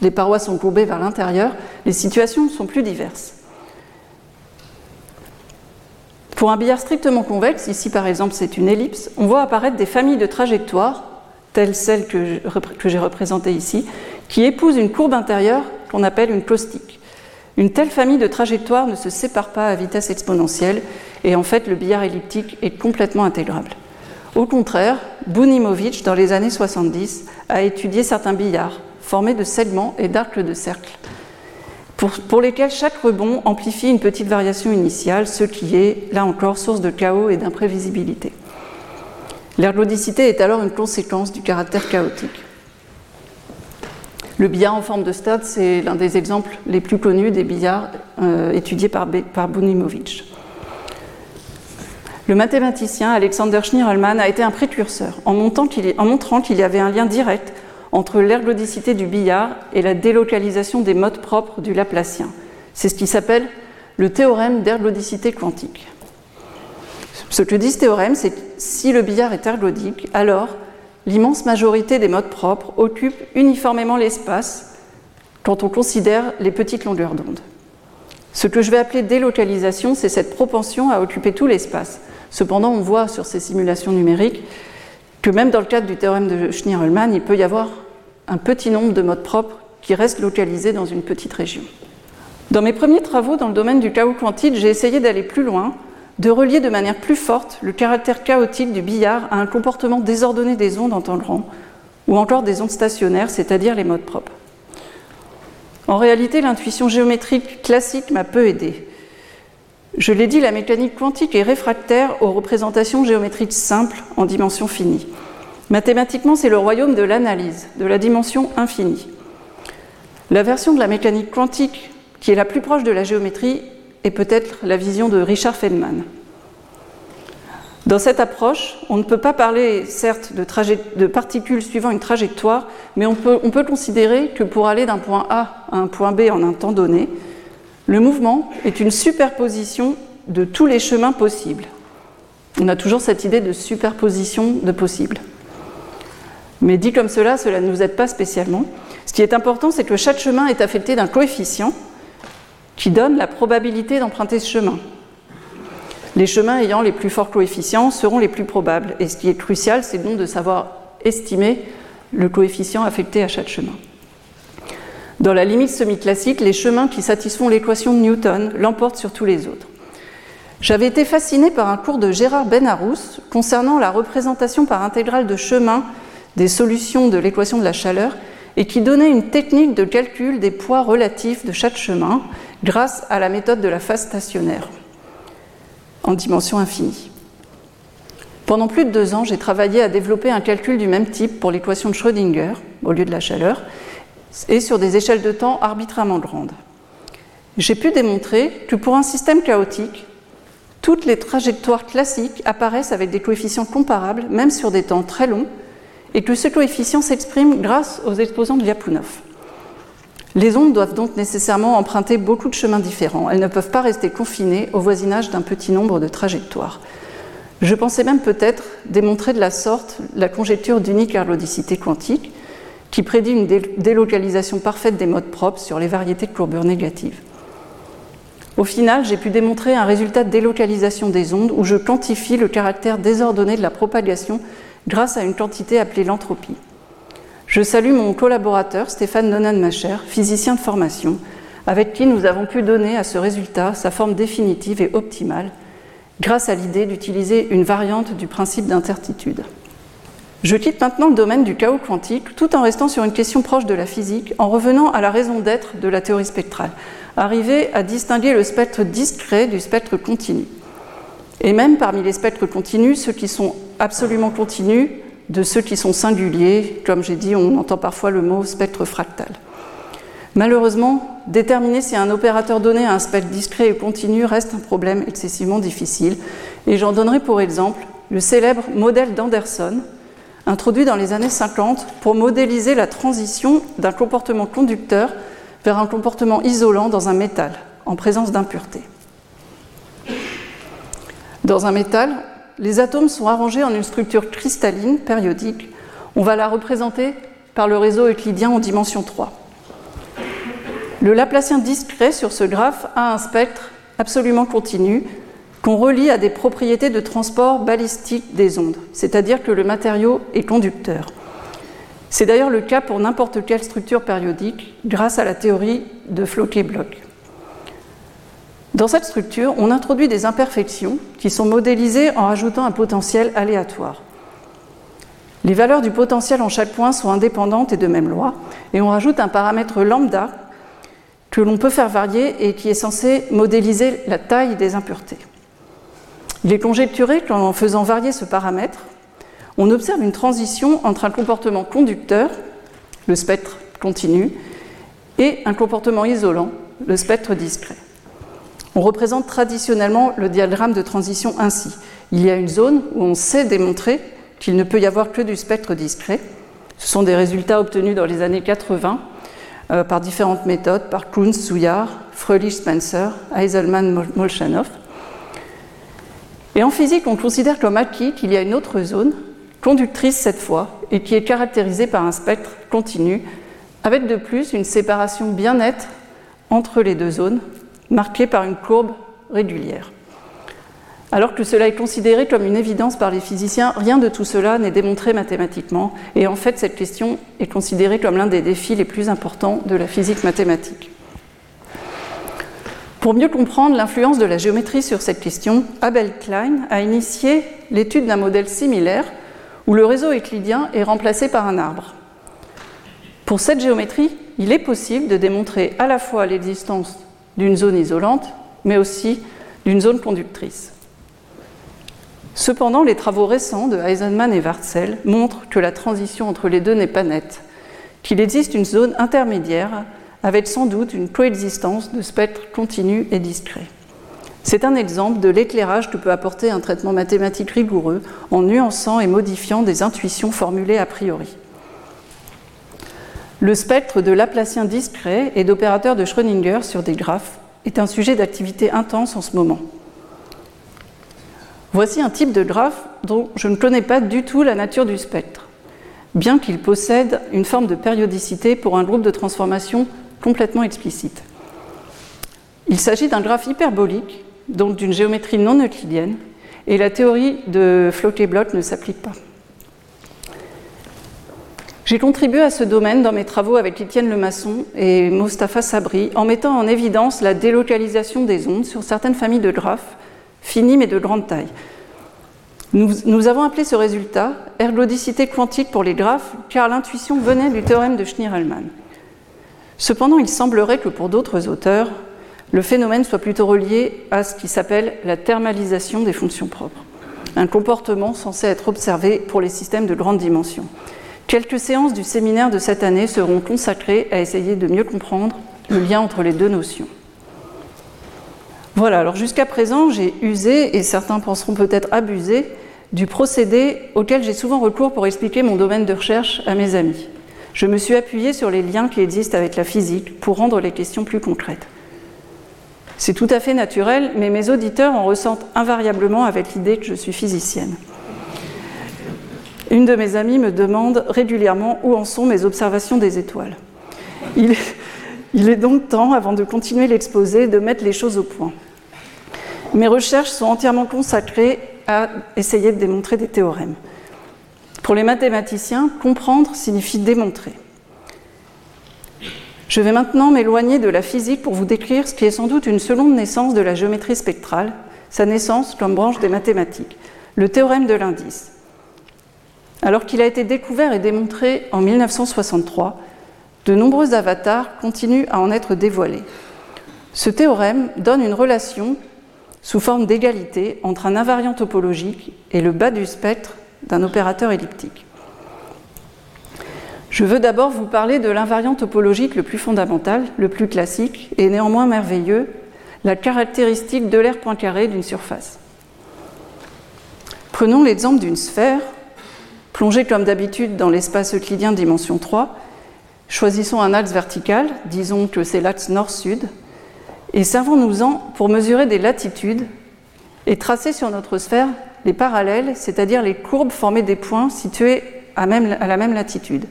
les parois sont courbées vers l'intérieur, les situations sont plus diverses. Pour un billard strictement convexe, ici par exemple c'est une ellipse, on voit apparaître des familles de trajectoires, telles celles que j'ai représentées ici, qui épousent une courbe intérieure qu'on appelle une caustique. Une telle famille de trajectoires ne se sépare pas à vitesse exponentielle et en fait le billard elliptique est complètement intégrable. Au contraire, Bunimovic, dans les années 70, a étudié certains billards formés de segments et d'arcs de cercle, pour, lesquels chaque rebond amplifie une petite variation initiale, ce qui est, là encore, source de chaos et d'imprévisibilité. L'ergodicité est alors une conséquence du caractère chaotique. Le billard en forme de stade, c'est l'un des exemples les plus connus des billards euh, étudiés par, Bunimovic. Le mathématicien Alexander Schnirelmann a été un précurseur en, en montrant qu'il y avait un lien direct entre l'ergodicité du billard et la délocalisation des modes propres du Laplacien. C'est ce qui s'appelle le théorème d'ergodicité quantique. Ce que dit ce théorème, c'est que si le billard est ergodique, alors l'immense majorité des modes propres occupent uniformément l'espace quand on considère les petites longueurs d'onde. Ce que je vais appeler délocalisation, c'est cette propension à occuper tout l'espace. Cependant, on voit sur ces simulations numériques que même dans le cadre du théorème de Schnirelmann, il peut y avoir un petit nombre de modes propres qui restent localisés dans une petite région. Dans mes premiers travaux dans le domaine du chaos quantique, j'ai essayé d'aller plus loin de relier de manière plus forte le caractère chaotique du billard à un comportement désordonné des ondes en temps grand, ou encore des ondes stationnaires, c'est-à-dire les modes propres. En réalité, l'intuition géométrique classique m'a peu aidé. Je l'ai dit, la mécanique quantique est réfractaire aux représentations géométriques simples en dimension finie. Mathématiquement, c'est le royaume de l'analyse, de la dimension infinie. La version de la mécanique quantique qui est la plus proche de la géométrie et peut-être la vision de Richard Feynman. Dans cette approche, on ne peut pas parler, certes, de, particules suivant une trajectoire, mais on peut, on peut considérer que pour aller d'un point A à un point B en un temps donné, le mouvement est une superposition de tous les chemins possibles. On a toujours cette idée de superposition de possibles. Mais dit comme cela, cela ne nous aide pas spécialement. Ce qui est important, c'est que chaque chemin est affecté d'un coefficient qui donne la probabilité d'emprunter ce chemin. Les chemins ayant les plus forts coefficients seront les plus probables. Et ce qui est crucial, c'est donc de savoir estimer le coefficient affecté à chaque chemin. Dans la limite semi-classique, les chemins qui satisfont l'équation de Newton l'emportent sur tous les autres. J'avais été fasciné par un cours de Gérard Benarous concernant la représentation par intégrale de chemin des solutions de l'équation de la chaleur et qui donnait une technique de calcul des poids relatifs de chaque chemin grâce à la méthode de la phase stationnaire en dimension infinie. Pendant plus de deux ans, j'ai travaillé à développer un calcul du même type pour l'équation de Schrödinger, au lieu de la chaleur, et sur des échelles de temps arbitrairement grandes. J'ai pu démontrer que pour un système chaotique, toutes les trajectoires classiques apparaissent avec des coefficients comparables, même sur des temps très longs, et que ce coefficient s'exprime grâce aux exposants de Lyapunov. Les ondes doivent donc nécessairement emprunter beaucoup de chemins différents. Elles ne peuvent pas rester confinées au voisinage d'un petit nombre de trajectoires. Je pensais même peut-être démontrer de la sorte la conjecture d'unique-ergodicité quantique, qui prédit une délocalisation parfaite des modes propres sur les variétés de courbure négatives. Au final, j'ai pu démontrer un résultat de délocalisation des ondes où je quantifie le caractère désordonné de la propagation grâce à une quantité appelée l'entropie. Je salue mon collaborateur Stéphane Nonanmacher, physicien de formation, avec qui nous avons pu donner à ce résultat sa forme définitive et optimale, grâce à l'idée d'utiliser une variante du principe d'incertitude. Je quitte maintenant le domaine du chaos quantique tout en restant sur une question proche de la physique, en revenant à la raison d'être de la théorie spectrale, arriver à distinguer le spectre discret du spectre continu. Et même parmi les spectres continus, ceux qui sont absolument continus de ceux qui sont singuliers. Comme j'ai dit, on entend parfois le mot spectre fractal. Malheureusement, déterminer si un opérateur donné a un spectre discret et continu reste un problème excessivement difficile. Et j'en donnerai pour exemple le célèbre modèle d'Anderson, introduit dans les années 50 pour modéliser la transition d'un comportement conducteur vers un comportement isolant dans un métal, en présence d'impuretés. Dans un métal, les atomes sont arrangés en une structure cristalline périodique. On va la représenter par le réseau euclidien en dimension 3. Le Laplacien discret sur ce graphe a un spectre absolument continu qu'on relie à des propriétés de transport balistique des ondes, c'est-à-dire que le matériau est conducteur. C'est d'ailleurs le cas pour n'importe quelle structure périodique grâce à la théorie de Floquet-Bloch. Dans cette structure, on introduit des imperfections qui sont modélisées en rajoutant un potentiel aléatoire. Les valeurs du potentiel en chaque point sont indépendantes et de même loi, et on rajoute un paramètre lambda que l'on peut faire varier et qui est censé modéliser la taille des impuretés. Il est conjecturé qu'en faisant varier ce paramètre, on observe une transition entre un comportement conducteur, le spectre continu, et un comportement isolant, le spectre discret. On représente traditionnellement le diagramme de transition ainsi. Il y a une zone où on sait démontrer qu'il ne peut y avoir que du spectre discret. Ce sont des résultats obtenus dans les années 80 euh, par différentes méthodes, par Kunz, Souillard, Fröhlich-Spencer, Heiselman, Molchanov. Et en physique, on considère comme acquis qu'il y a une autre zone, conductrice cette fois, et qui est caractérisée par un spectre continu, avec de plus une séparation bien nette entre les deux zones, marquée par une courbe régulière. Alors que cela est considéré comme une évidence par les physiciens, rien de tout cela n'est démontré mathématiquement, et en fait cette question est considérée comme l'un des défis les plus importants de la physique mathématique. Pour mieux comprendre l'influence de la géométrie sur cette question, Abel Klein a initié l'étude d'un modèle similaire où le réseau euclidien est remplacé par un arbre. Pour cette géométrie, il est possible de démontrer à la fois l'existence d'une zone isolante, mais aussi d'une zone conductrice. Cependant, les travaux récents de Eisenman et Wartzel montrent que la transition entre les deux n'est pas nette, qu'il existe une zone intermédiaire avec sans doute une coexistence de spectres continus et discrets. C'est un exemple de l'éclairage que peut apporter un traitement mathématique rigoureux en nuançant et modifiant des intuitions formulées a priori. Le spectre de Laplacien discret et d'opérateurs de Schrödinger sur des graphes est un sujet d'activité intense en ce moment. Voici un type de graphe dont je ne connais pas du tout la nature du spectre, bien qu'il possède une forme de périodicité pour un groupe de transformation complètement explicite. Il s'agit d'un graphe hyperbolique donc d'une géométrie non euclidienne, et la théorie de Floquet-Bloch ne s'applique pas. J'ai contribué à ce domaine dans mes travaux avec Étienne Lemasson et Mostafa Sabri en mettant en évidence la délocalisation des ondes sur certaines familles de graphes, finis mais de grande taille. Nous, avons appelé ce résultat ergodicité quantique pour les graphes car l'intuition venait du théorème de Schnir-Hellman. Cependant, il semblerait que pour d'autres auteurs, le phénomène soit plutôt relié à ce qui s'appelle la thermalisation des fonctions propres, un comportement censé être observé pour les systèmes de grande dimension. Quelques séances du séminaire de cette année seront consacrées à essayer de mieux comprendre le lien entre les deux notions. Voilà, alors jusqu'à présent, j'ai usé, et certains penseront peut-être abusé, du procédé auquel j'ai souvent recours pour expliquer mon domaine de recherche à mes amis. Je me suis appuyé sur les liens qui existent avec la physique pour rendre les questions plus concrètes. C'est tout à fait naturel, mais mes auditeurs en ressentent invariablement avec l'idée que je suis physicienne. Une de mes amies me demande régulièrement où en sont mes observations des étoiles. Il est, donc temps, avant de continuer l'exposé, de mettre les choses au point. Mes recherches sont entièrement consacrées à essayer de démontrer des théorèmes. Pour les mathématiciens, comprendre signifie démontrer. Je vais maintenant m'éloigner de la physique pour vous décrire ce qui est sans doute une seconde naissance de la géométrie spectrale, sa naissance comme branche des mathématiques, le théorème de l'indice. Alors qu'il a été découvert et démontré en 1963, de nombreux avatars continuent à en être dévoilés. Ce théorème donne une relation sous forme d'égalité entre un invariant topologique et le bas du spectre d'un opérateur elliptique. Je veux d'abord vous parler de l'invariant topologique le plus fondamental, le plus classique et néanmoins merveilleux, la caractéristique de l'air point carré d'une surface. Prenons l'exemple d'une sphère Plongée comme d'habitude dans l'espace euclidien dimension 3, choisissons un axe vertical, disons que c'est l'axe nord-sud, et servons-nous-en pour mesurer des latitudes et tracer sur notre sphère les parallèles, c'est-à-dire les courbes formées des points situés à la même latitude.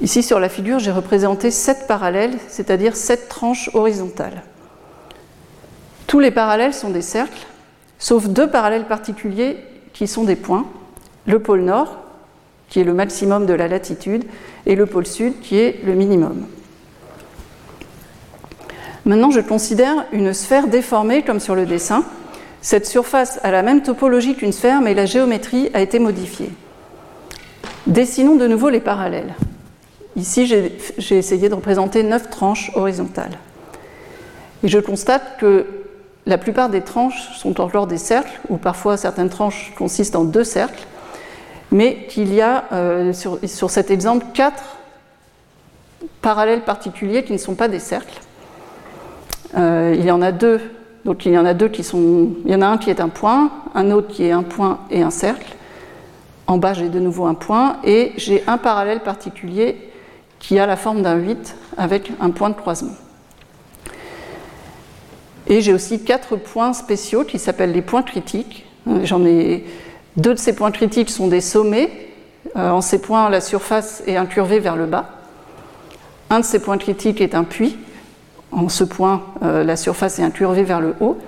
Ici sur la figure, j'ai représenté sept parallèles, c'est-à-dire sept tranches horizontales. Tous les parallèles sont des cercles, sauf deux parallèles particuliers qui sont des points le pôle nord, qui est le maximum de la latitude, et le pôle sud, qui est le minimum. Maintenant, je considère une sphère déformée comme sur le dessin. Cette surface a la même topologie qu'une sphère, mais la géométrie a été modifiée. Dessinons de nouveau les parallèles. Ici, j'ai essayé de représenter neuf tranches horizontales. Et je constate que la plupart des tranches sont encore des cercles, ou parfois certaines tranches consistent en deux cercles, mais qu'il y a euh, sur, cet exemple quatre parallèles particuliers qui ne sont pas des cercles. Euh, il y en a deux, donc il y en a deux qui sont. Il y en a un qui est un point, un autre qui est un point et un cercle. En bas, j'ai de nouveau un point et j'ai un parallèle particulier qui a la forme d'un 8 avec un point de croisement. Et j'ai aussi quatre points spéciaux qui s'appellent les points critiques. J'en ai deux de ces points critiques sont des sommets. Euh, en ces points, la surface est incurvée vers le bas. Un de ces points critiques est un puits. En ce point, euh, la surface est incurvée vers le haut.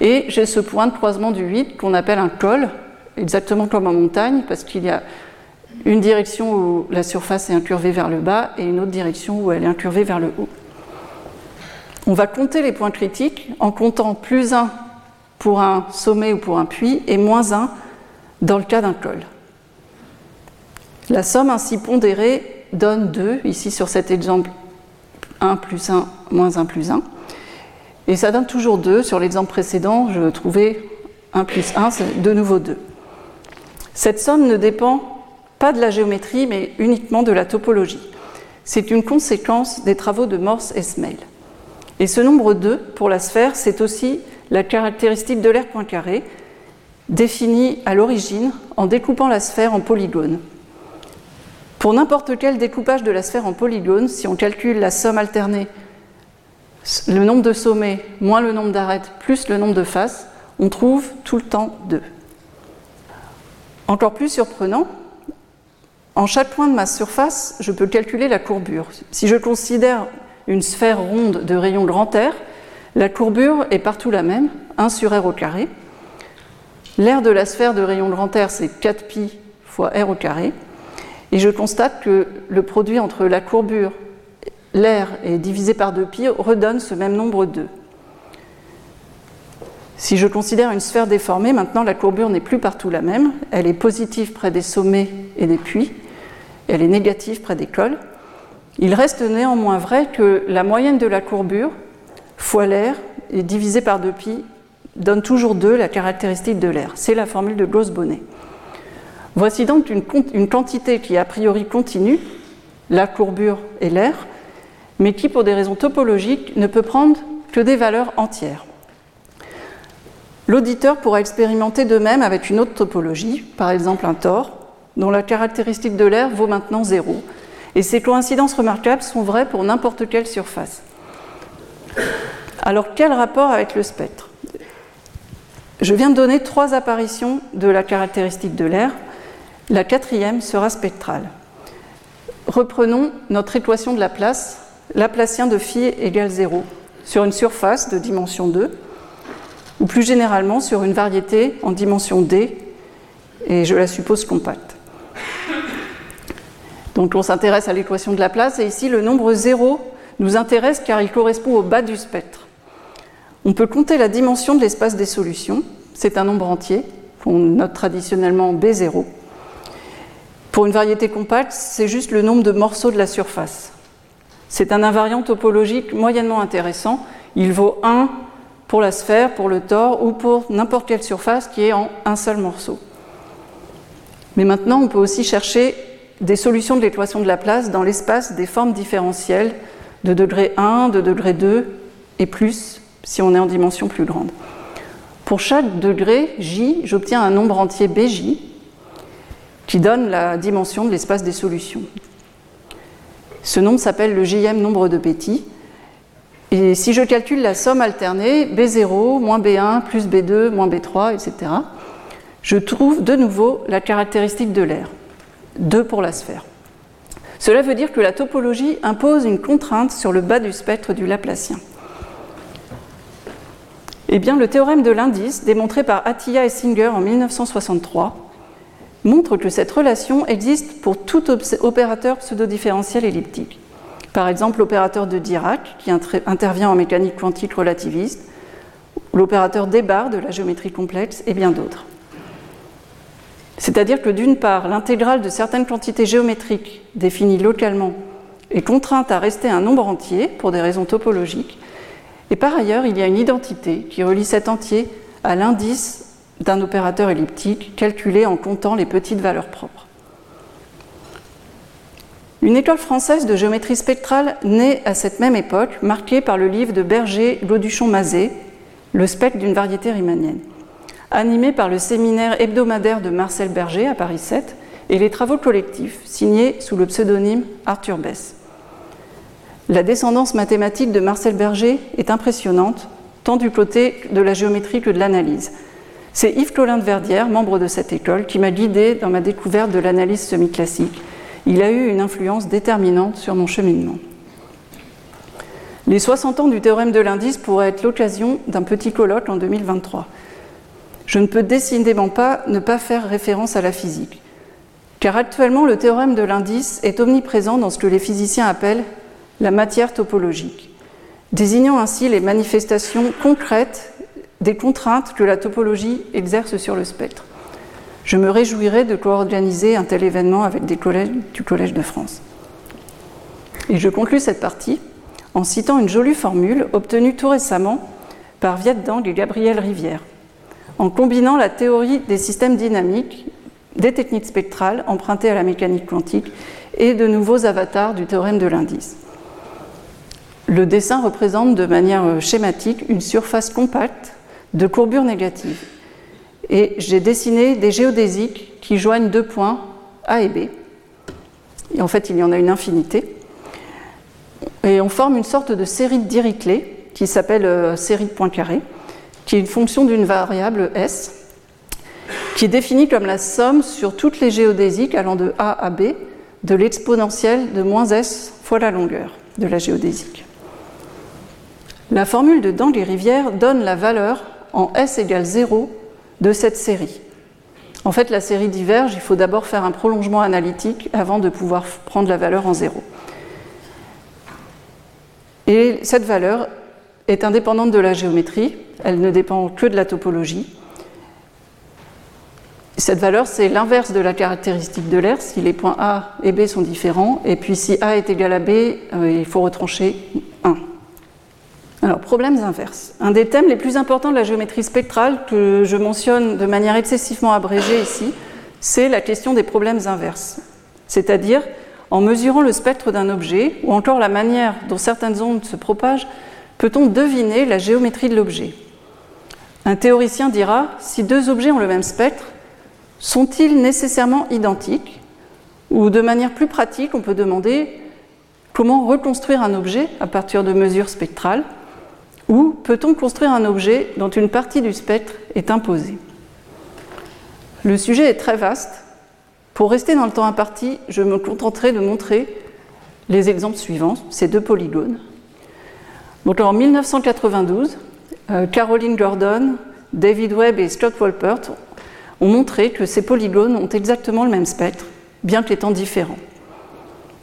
Et j'ai ce point de croisement du 8 qu'on appelle un col, exactement comme en montagne, parce qu'il y a une direction où la surface est incurvée vers le bas et une autre direction où elle est incurvée vers le haut. On va compter les points critiques en comptant plus 1 pour un sommet ou pour un puits et moins 1 dans le cas d'un col. La somme ainsi pondérée donne 2, ici sur cet exemple 1 plus 1 moins 1 plus 1. Et ça donne toujours 2. Sur l'exemple précédent, je trouvais 1 plus 1, c'est de nouveau 2. Cette somme ne dépend pas de la géométrie, mais uniquement de la topologie. C'est une conséquence des travaux de Morse et Smale. Et ce nombre 2, pour la sphère, c'est aussi la caractéristique de l'air point carré, défini à l'origine en découpant la sphère en polygones. Pour n'importe quel découpage de la sphère en polygones, si on calcule la somme alternée, le nombre de sommets moins le nombre d'arêtes plus le nombre de faces, on trouve tout le temps 2. Encore plus surprenant, en chaque point de ma surface, je peux calculer la courbure. Si je considère une sphère ronde de rayon grand R, la courbure est partout la même, 1 sur r au carré. L'aire de la sphère de rayon grand R, c'est 4pi fois r au carré. Et je constate que le produit entre la courbure, l'air et divisé par 2pi redonne ce même nombre 2. Si je considère une sphère déformée, maintenant la courbure n'est plus partout la même. Elle est positive près des sommets et des puits. Elle est négative près des cols. Il reste néanmoins vrai que la moyenne de la courbure fois l'air et divisé par 2pi donne toujours 2 la caractéristique de l'air. C'est la formule de Gauss-Bonnet. Voici donc une, quantité qui est a priori continue, la courbure et l'air, mais qui, pour des raisons topologiques, ne peut prendre que des valeurs entières. L'auditeur pourra expérimenter de même avec une autre topologie, par exemple un tor, dont la caractéristique de l'air vaut maintenant 0. Et ces coïncidences remarquables sont vraies pour n'importe quelle surface. Alors quel rapport avec le spectre? Je viens de donner trois apparitions de la caractéristique de l'air. La quatrième sera spectrale. Reprenons notre équation de Laplace. Laplacien de phi égale 0 sur une surface de dimension 2, ou plus généralement sur une variété en dimension d, et je la suppose compacte. Donc on s'intéresse à l'équation de Laplace, et ici le nombre 0 nous intéresse car il correspond au bas du spectre. On peut compter la dimension de l'espace des solutions. C'est un nombre entier, qu'on note traditionnellement B0. Pour une variété compacte, c'est juste le nombre de morceaux de la surface. C'est un invariant topologique moyennement intéressant. Il vaut 1 pour la sphère, pour le tor ou pour n'importe quelle surface qui est en un seul morceau. Mais maintenant, on peut aussi chercher des solutions de l'équation de Laplace dans l'espace des formes différentielles de degré 1, de degré 2 et plus si on est en dimension plus grande. Pour chaque degré J, j'obtiens un nombre entier BJ qui donne la dimension de l'espace des solutions. Ce nombre s'appelle le jm nombre de petits. Et si je calcule la somme alternée, B0, moins B1, plus B2, moins B3, etc., je trouve de nouveau la caractéristique de l'air, 2 pour la sphère. Cela veut dire que la topologie impose une contrainte sur le bas du spectre du Laplacien. Eh le théorème de l'indice, démontré par Atiyah et Singer en 1963, montre que cette relation existe pour tout opérateur pseudo-différentiel elliptique. Par exemple, l'opérateur de Dirac, qui intervient en mécanique quantique relativiste, l'opérateur Debar de la géométrie complexe, et bien d'autres. C'est-à-dire que d'une part, l'intégrale de certaines quantités géométriques définies localement est contrainte à rester un nombre entier pour des raisons topologiques, et par ailleurs, il y a une identité qui relie cet entier à l'indice d'un opérateur elliptique calculé en comptant les petites valeurs propres. Une école française de géométrie spectrale naît à cette même époque, marquée par le livre de Berger Gauduchon-Mazet, Le spectre d'une variété riemannienne, animé par le séminaire hebdomadaire de Marcel Berger à Paris 7 et les travaux collectifs signés sous le pseudonyme Arthur Bess. La descendance mathématique de Marcel Berger est impressionnante, tant du côté de la géométrie que de l'analyse. C'est Yves Collin de Verdière, membre de cette école, qui m'a guidé dans ma découverte de l'analyse semi-classique. Il a eu une influence déterminante sur mon cheminement. Les 60 ans du théorème de l'indice pourraient être l'occasion d'un petit colloque en 2023. Je ne peux décidément pas ne pas faire référence à la physique, car actuellement le théorème de l'indice est omniprésent dans ce que les physiciens appellent la matière topologique, désignant ainsi les manifestations concrètes des contraintes que la topologie exerce sur le spectre. Je me réjouirais de co-organiser un tel événement avec des collèges du Collège de France. Et je conclus cette partie en citant une jolie formule obtenue tout récemment par Viet Dang et Gabriel Rivière, en combinant la théorie des systèmes dynamiques, des techniques spectrales empruntées à la mécanique quantique et de nouveaux avatars du théorème de l'indice. Le dessin représente de manière euh, schématique une surface compacte de courbure négative. Et j'ai dessiné des géodésiques qui joignent deux points A et B. Et en fait, il y en a une infinité. Et on forme une sorte de série de Dirichlet qui s'appelle euh, série de points carrés, qui est une fonction d'une variable S, qui est définie comme la somme sur toutes les géodésiques allant de A à B de l'exponentielle de moins S fois la longueur de la géodésique. La formule de Dang et Rivière donne la valeur en S égale 0 de cette série. En fait, la série diverge, il faut d'abord faire un prolongement analytique avant de pouvoir prendre la valeur en 0. Et cette valeur est indépendante de la géométrie, elle ne dépend que de la topologie. Cette valeur, c'est l'inverse de la caractéristique de l'air si les points A et B sont différents, et puis si A est égal à B, euh, il faut retrancher 1. Alors, problèmes inverses. Un des thèmes les plus importants de la géométrie spectrale que je mentionne de manière excessivement abrégée ici, c'est la question des problèmes inverses. C'est-à-dire, en mesurant le spectre d'un objet, ou encore la manière dont certaines ondes se propagent, peut-on deviner la géométrie de l'objet? Un théoricien dira, si deux objets ont le même spectre, sont-ils nécessairement identiques? Ou de manière plus pratique, on peut demander comment reconstruire un objet à partir de mesures spectrales Ou peut-on construire un objet dont une partie du spectre est imposée? Le sujet est très vaste. Pour rester dans le temps imparti, je me contenterai de montrer les exemples suivants, ces deux polygones. Donc en 1992, euh, Caroline Gordon, David Webb et Scott Wolpert ont montré que ces polygones ont exactement le même spectre, bien qu'étant différents.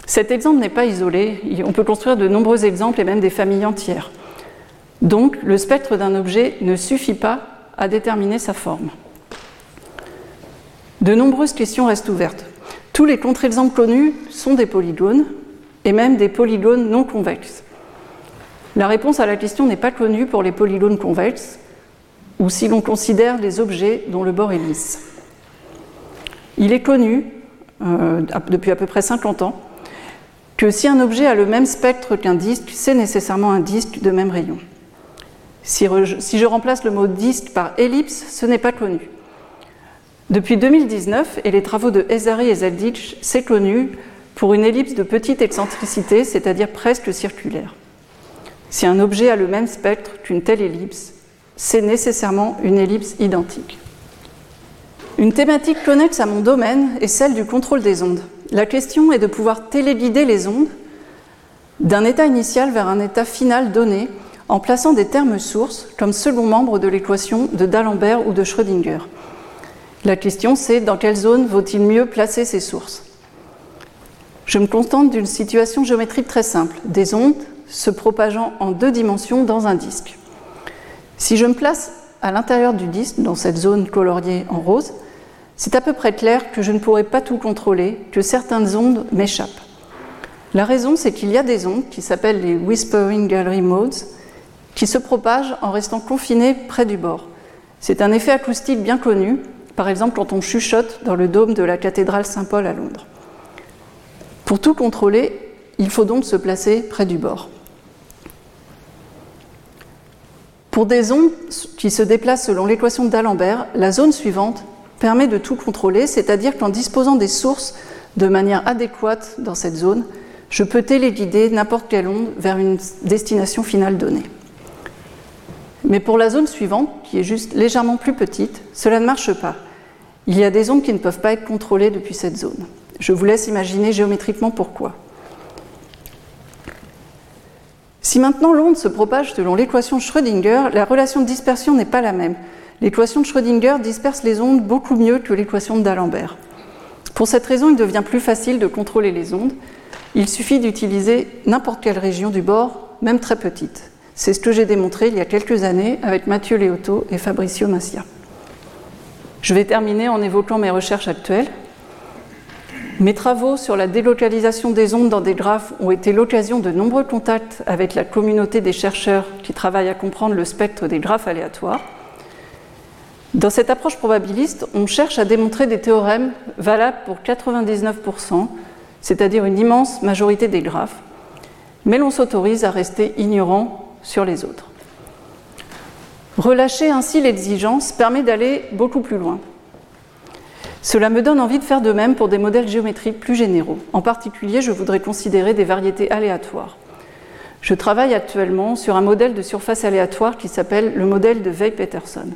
Cet exemple n'est pas isolé, on peut construire de nombreux exemples et même des familles entières. Donc le spectre d'un objet ne suffit pas à déterminer sa forme. De nombreuses questions restent ouvertes. Tous les contre-exemples connus sont des polygones, et même des polygones non convexes. La réponse à la question n'est pas connue pour les polygones convexes, ou si l'on considère les objets dont le bord est lisse. Il est connu, euh, depuis à peu près 50 ans, que si un objet a le même spectre qu'un disque, c'est nécessairement un disque de même rayon. Si, je remplace le mot disque par ellipse, ce n'est pas connu. Depuis 2019 et les travaux de Ezari et Zeldich, c'est connu pour une ellipse de petite excentricité, c'est-à-dire presque circulaire. Si un objet a le même spectre qu'une telle ellipse, c'est nécessairement une ellipse identique. Une thématique connexe à mon domaine est celle du contrôle des ondes. La question est de pouvoir téléguider les ondes d'un état initial vers un état final donné en plaçant des termes sources comme second membre de l'équation de D'Alembert ou de Schrödinger. La question c'est dans quelle zone vaut-il mieux placer ces sources? Je me contente d'une situation géométrique très simple, des ondes se propageant en deux dimensions dans un disque. Si je me place à l'intérieur du disque, dans cette zone coloriée en rose, c'est à peu près clair que je ne pourrai pas tout contrôler, que certaines ondes m'échappent. La raison, c'est qu'il y a des ondes qui s'appellent les Whispering Gallery Modes, qui se propagent en restant confinées près du bord. C'est un effet acoustique bien connu, par exemple quand on chuchote dans le dôme de la cathédrale Saint-Paul à Londres. Pour tout contrôler, il faut donc se placer près du bord. Pour des ondes qui se déplacent selon l'équation d'Alembert, la zone suivante permet de tout contrôler, c'est-à-dire qu'en disposant des sources de manière adéquate dans cette zone, je peux téléguider n'importe quelle onde vers une destination finale donnée. Mais pour la zone suivante, qui est juste légèrement plus petite, cela ne marche pas. Il y a des ondes qui ne peuvent pas être contrôlées depuis cette zone. Je vous laisse imaginer géométriquement pourquoi. Si maintenant l'onde se propage selon l'équation de Schrödinger, la relation de dispersion n'est pas la même. L'équation de Schrödinger disperse les ondes beaucoup mieux que l'équation d'Alembert. Pour cette raison, il devient plus facile de contrôler les ondes. Il suffit d'utiliser n'importe quelle région du bord, même très petite. C'est ce que j'ai démontré il y a quelques années avec Mathieu Leotto et Fabricio Massia. Je vais terminer en évoquant mes recherches actuelles. Mes travaux sur la délocalisation des ondes dans des graphes ont été l'occasion de nombreux contacts avec la communauté des chercheurs qui travaillent à comprendre le spectre des graphes aléatoires. Dans cette approche probabiliste, on cherche à démontrer des théorèmes valables pour 99%, c'est-à-dire une immense majorité des graphes, mais l'on s'autorise à rester ignorant sur les autres. Relâcher ainsi l'exigence permet d'aller beaucoup plus loin. Cela me donne envie de faire de même pour des modèles géométriques plus généraux. En particulier, je voudrais considérer des variétés aléatoires. Je travaille actuellement sur un modèle de surface aléatoire qui s'appelle le modèle de Weil-Peterson.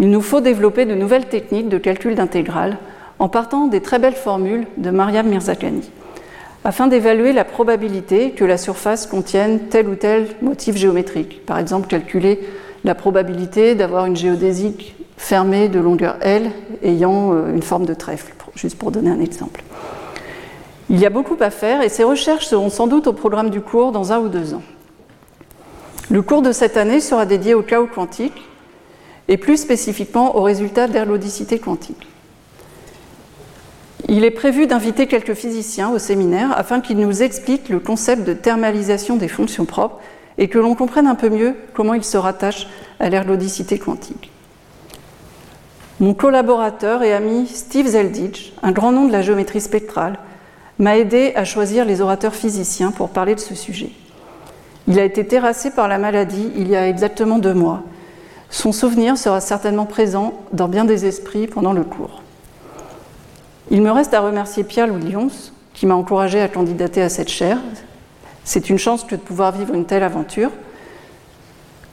Il nous faut développer de nouvelles techniques de calcul d'intégrale en partant des très belles formules de Mariam Mirzakhani, afin d'évaluer la probabilité que la surface contienne tel ou tel motif géométrique, par exemple calculer la probabilité d'avoir une géodésique fermée de longueur L ayant euh, une forme de trèfle, juste pour donner un exemple. Il y a beaucoup à faire et ces recherches seront sans doute au programme du cours dans un ou deux ans. Le cours de cette année sera dédié au chaos quantique et plus spécifiquement aux résultats d'erlodicité quantique. Il est prévu d'inviter quelques physiciens au séminaire afin qu'ils nous expliquent le concept de thermalisation des fonctions propres et que l'on comprenne un peu mieux comment il se rattache à l'erlodicité quantique. Mon collaborateur et ami Steve Zelditch, un grand nom de la géométrie spectrale, m'a aidé à choisir les orateurs physiciens pour parler de ce sujet. Il a été terrassé par la maladie il y a exactement deux mois. Son souvenir sera certainement présent dans bien des esprits pendant le cours. Il me reste à remercier Pierre-Louis Lyons, qui m'a encouragé à candidater à cette chaire. C'est une chance que de pouvoir vivre une telle aventure.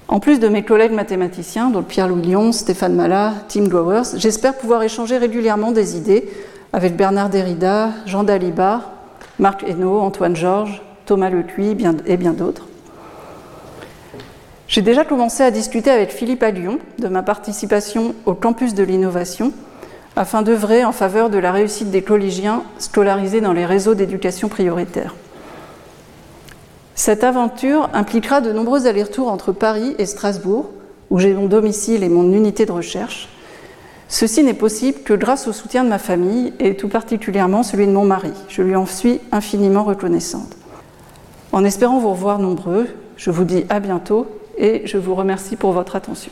En plus de mes collègues mathématiciens, dont Pierre-Louis Lyons, Stéphane Mallat, Tim Gowers, j'espère pouvoir échanger régulièrement des idées avec Bernard Derrida, Jean Dalibard, Marc Hainaut, Antoine Georges, Thomas Lecuy et bien d'autres. J'ai déjà commencé à discuter avec Philippe Allion de ma participation au campus de l'innovation afin d'œuvrer en faveur de la réussite des collégiens scolarisés dans les réseaux d'éducation prioritaire. Cette aventure impliquera de nombreux allers-retours entre Paris et Strasbourg, où j'ai mon domicile et mon unité de recherche. Ceci n'est possible que grâce au soutien de ma famille et tout particulièrement celui de mon mari. Je lui en suis infiniment reconnaissante. En espérant vous revoir nombreux, je vous dis à bientôt et je vous remercie pour votre attention.